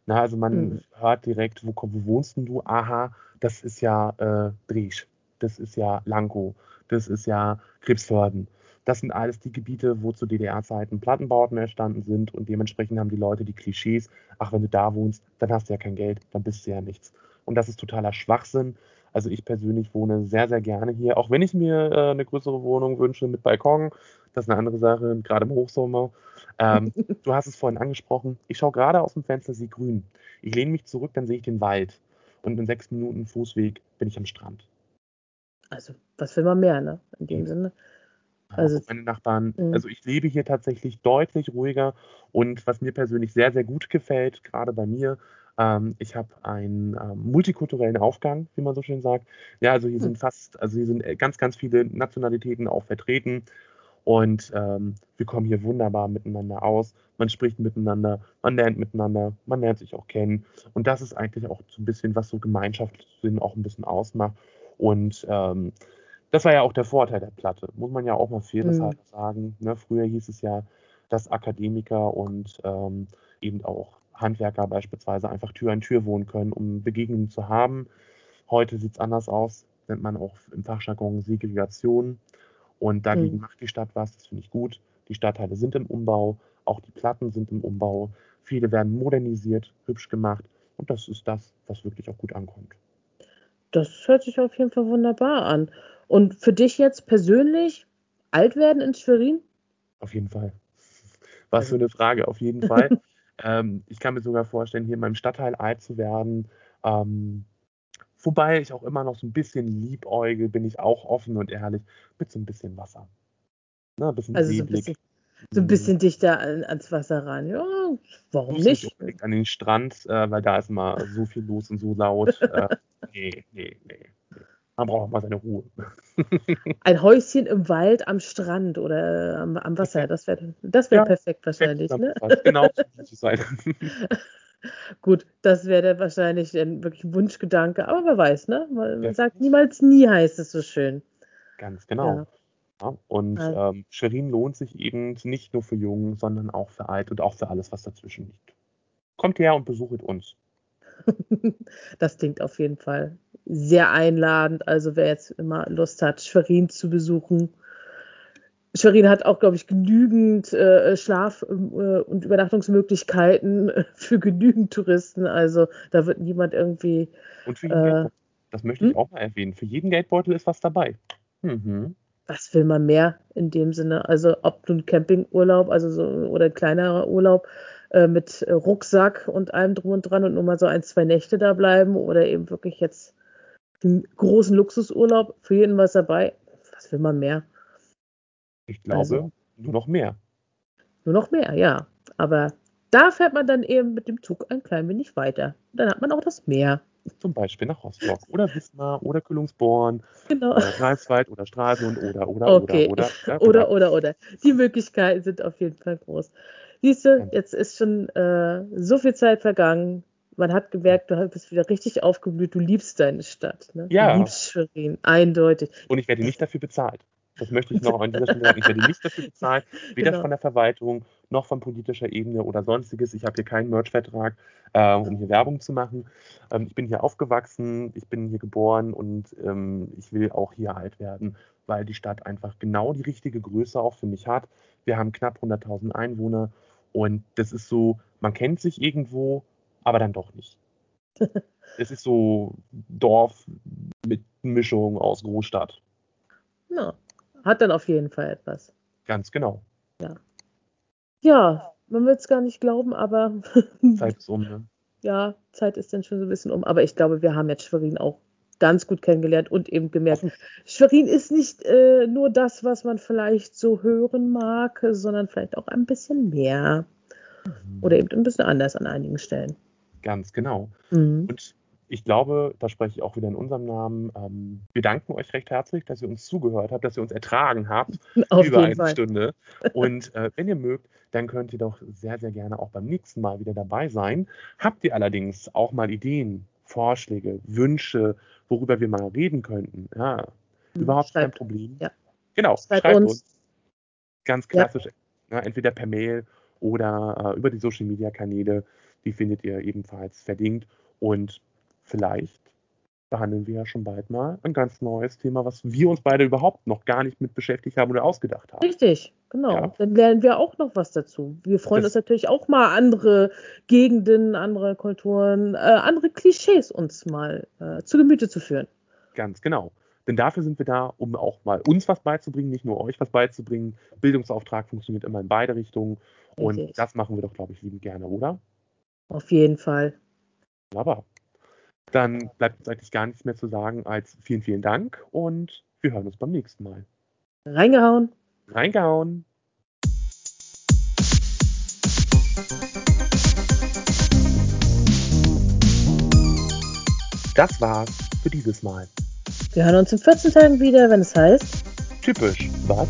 [SPEAKER 2] Na, also man mhm. hört direkt, wo, wo wohnst denn du? Aha, das ist ja äh, Driesch, das ist ja Lankow, das ist ja Krebsförden. Das sind alles die Gebiete, wo zu DDR-Zeiten Plattenbauten entstanden sind und dementsprechend haben die Leute die Klischees, ach, wenn du da wohnst, dann hast du ja kein Geld, dann bist du ja nichts. Und das ist totaler Schwachsinn. Also ich persönlich wohne sehr, sehr gerne hier, auch wenn ich mir äh, eine größere Wohnung wünsche mit Balkon. Das ist eine andere Sache, gerade im Hochsommer. Ähm, du hast es vorhin angesprochen. Ich schaue gerade aus dem Fenster, sehe grün. Ich lehne mich zurück, dann sehe ich den Wald. Und in sechs Minuten Fußweg bin ich am Strand.
[SPEAKER 1] Also, was will man mehr, ne? In dem Sinne.
[SPEAKER 2] Also, meine Nachbarn, mh. also ich lebe hier tatsächlich deutlich ruhiger und was mir persönlich sehr, sehr gut gefällt, gerade bei mir, ähm, ich habe einen ähm, multikulturellen Aufgang, wie man so schön sagt. Ja, also hier hm. sind fast, also hier sind äh, ganz, ganz viele Nationalitäten auch vertreten. Und ähm, wir kommen hier wunderbar miteinander aus. Man spricht miteinander, man lernt miteinander, man lernt sich auch kennen. Und das ist eigentlich auch so ein bisschen, was so Gemeinschaftssinn auch ein bisschen ausmacht. Und ähm, das war ja auch der Vorteil der Platte, muss man ja auch mal faires mhm. sagen. Ne? Früher hieß es ja, dass Akademiker und ähm, eben auch Handwerker beispielsweise einfach Tür an Tür wohnen können, um Begegnungen zu haben. Heute sieht es anders aus, nennt man auch im Fachjargon Segregation. Und dagegen mhm. macht die Stadt was, das finde ich gut. Die Stadtteile sind im Umbau, auch die Platten sind im Umbau. Viele werden modernisiert, hübsch gemacht. Und das ist das, was wirklich auch gut ankommt.
[SPEAKER 1] Das hört sich auf jeden Fall wunderbar an. Und für dich jetzt persönlich alt werden in Schwerin?
[SPEAKER 2] Auf jeden Fall. Was für eine Frage, auf jeden Fall. ähm, ich kann mir sogar vorstellen, hier in meinem Stadtteil alt zu werden. Ähm, Wobei ich auch immer noch so ein bisschen liebäugel, bin ich auch offen und ehrlich, mit so ein bisschen Wasser.
[SPEAKER 1] Ne, ein bisschen also so ein bisschen, so ein bisschen mhm. dichter an, ans Wasser ran. Ja, warum nicht? nicht?
[SPEAKER 2] An den Strand, äh, weil da ist immer so viel los und so laut. äh, nee, nee, nee. Man braucht auch mal seine Ruhe.
[SPEAKER 1] Ein Häuschen im Wald am Strand oder am, am Wasser, das wäre das wär ja, perfekt wahrscheinlich. Ne? Genau, so sein. Gut, das wäre dann wahrscheinlich ein wirklich Wunschgedanke, aber wer weiß, ne? Man ja. sagt niemals nie, heißt es so schön.
[SPEAKER 2] Ganz genau. Ja. Ja, und also. ähm, Schwerin lohnt sich eben nicht nur für Jungen, sondern auch für Alt und auch für alles, was dazwischen liegt. Kommt her und besucht uns.
[SPEAKER 1] das klingt auf jeden Fall sehr einladend. Also wer jetzt immer Lust hat, Schwerin zu besuchen, Schwerin hat auch, glaube ich, genügend äh, Schlaf- äh, und Übernachtungsmöglichkeiten für genügend Touristen. Also da wird niemand irgendwie.
[SPEAKER 2] Und für jeden äh, Geldbeutel. Das möchte ich hm? auch mal erwähnen. Für jeden Geldbeutel ist was dabei.
[SPEAKER 1] Mhm. Was will man mehr in dem Sinne? Also ob einen Campingurlaub, also so oder ein kleinerer Urlaub äh, mit Rucksack und allem drum und dran und nur mal so ein, zwei Nächte da bleiben oder eben wirklich jetzt den großen Luxusurlaub, für jeden was dabei. Was will man mehr?
[SPEAKER 2] Ich glaube, also, nur noch mehr.
[SPEAKER 1] Nur noch mehr, ja. Aber da fährt man dann eben mit dem Zug ein klein wenig weiter. Dann hat man auch das Meer.
[SPEAKER 2] Zum Beispiel nach Rostock oder Wismar oder Kühlungsborn
[SPEAKER 1] Genau.
[SPEAKER 2] oder Greifswald oder Stralsund oder, oder,
[SPEAKER 1] Okay.
[SPEAKER 2] oder, oder.
[SPEAKER 1] Oder, oder, oder. Die Möglichkeiten sind auf jeden Fall groß. Siehst du, jetzt ist schon äh, so viel Zeit vergangen. Man hat gemerkt, du bist wieder richtig aufgeblüht. Du liebst deine Stadt. Ne?
[SPEAKER 2] Ja.
[SPEAKER 1] Du liebst Schwerin, eindeutig.
[SPEAKER 2] Und ich werde nicht dafür bezahlt. Das möchte ich noch an dieser Stelle sagen. Ich werde nicht dafür bezahlt, weder
[SPEAKER 1] Genau.
[SPEAKER 2] von der Verwaltung noch von politischer Ebene oder sonstiges. Ich habe hier keinen Merch-Vertrag, äh, um hier Werbung zu machen. Ähm, ich bin hier aufgewachsen, ich bin hier geboren und ähm, ich will auch hier alt werden, weil die Stadt einfach genau die richtige Größe auch für mich hat. Wir haben knapp 100.000 Einwohner und das ist so, man kennt sich irgendwo, aber dann doch nicht. es ist so Dorf mit Mischung aus Großstadt.
[SPEAKER 1] Ja. Hat dann auf jeden Fall etwas.
[SPEAKER 2] Ganz genau.
[SPEAKER 1] Ja, man will es gar nicht glauben, aber
[SPEAKER 2] Zeit ist um, ne?
[SPEAKER 1] ja, Zeit ist dann schon so ein bisschen um. Aber ich glaube, wir haben jetzt Schwerin auch ganz gut kennengelernt und eben gemerkt, Schwerin ist nicht äh, nur das, was man vielleicht so hören mag, sondern vielleicht auch ein bisschen mehr. Oder eben ein bisschen anders an einigen Stellen.
[SPEAKER 2] Ganz genau.
[SPEAKER 1] Mhm.
[SPEAKER 2] Und ich glaube, da spreche ich auch wieder in unserem Namen. Ähm, wir danken euch recht herzlich, dass ihr uns zugehört habt, dass ihr uns ertragen habt
[SPEAKER 1] Auf
[SPEAKER 2] über eine
[SPEAKER 1] Fall.
[SPEAKER 2] Stunde. Und äh, wenn ihr mögt, dann könnt ihr doch sehr, sehr gerne auch beim nächsten Mal wieder dabei sein. Habt ihr allerdings auch mal Ideen, Vorschläge, Wünsche, worüber wir mal reden könnten? Ja,
[SPEAKER 1] Mhm.
[SPEAKER 2] überhaupt kein
[SPEAKER 1] Schreibt-
[SPEAKER 2] Problem.
[SPEAKER 1] ja.
[SPEAKER 2] Genau,
[SPEAKER 1] Schreibt
[SPEAKER 2] schreibt
[SPEAKER 1] uns.
[SPEAKER 2] uns. Ganz
[SPEAKER 1] Ja.
[SPEAKER 2] klassisch, ja, entweder per Mail oder äh, über die Social Media Kanäle. Die findet ihr ebenfalls verlinkt. Und vielleicht behandeln wir ja schon bald mal ein ganz neues Thema, was wir uns beide überhaupt noch gar nicht mit beschäftigt haben oder ausgedacht haben.
[SPEAKER 1] Richtig, genau.
[SPEAKER 2] Ja.
[SPEAKER 1] Dann lernen wir auch noch was dazu. Wir freuen
[SPEAKER 2] Das-
[SPEAKER 1] uns natürlich auch mal andere Gegenden, andere Kulturen, äh, andere Klischees uns mal äh, zu Gemüte zu führen.
[SPEAKER 2] Ganz genau. Denn dafür sind wir da, um auch mal uns was beizubringen, nicht nur euch was beizubringen. Bildungsauftrag funktioniert immer in beide Richtungen. Und
[SPEAKER 1] Richtig.
[SPEAKER 2] das machen wir doch, glaube ich, liebend gerne, oder?
[SPEAKER 1] Auf jeden Fall.
[SPEAKER 2] Aber dann bleibt uns eigentlich gar nichts mehr zu sagen als vielen, vielen Dank und wir hören uns beim nächsten Mal.
[SPEAKER 1] Reingehauen.
[SPEAKER 2] Reingehauen! Das war's für dieses Mal.
[SPEAKER 1] Wir hören uns in 14 Tagen wieder, wenn es heißt.
[SPEAKER 2] Typisch, was?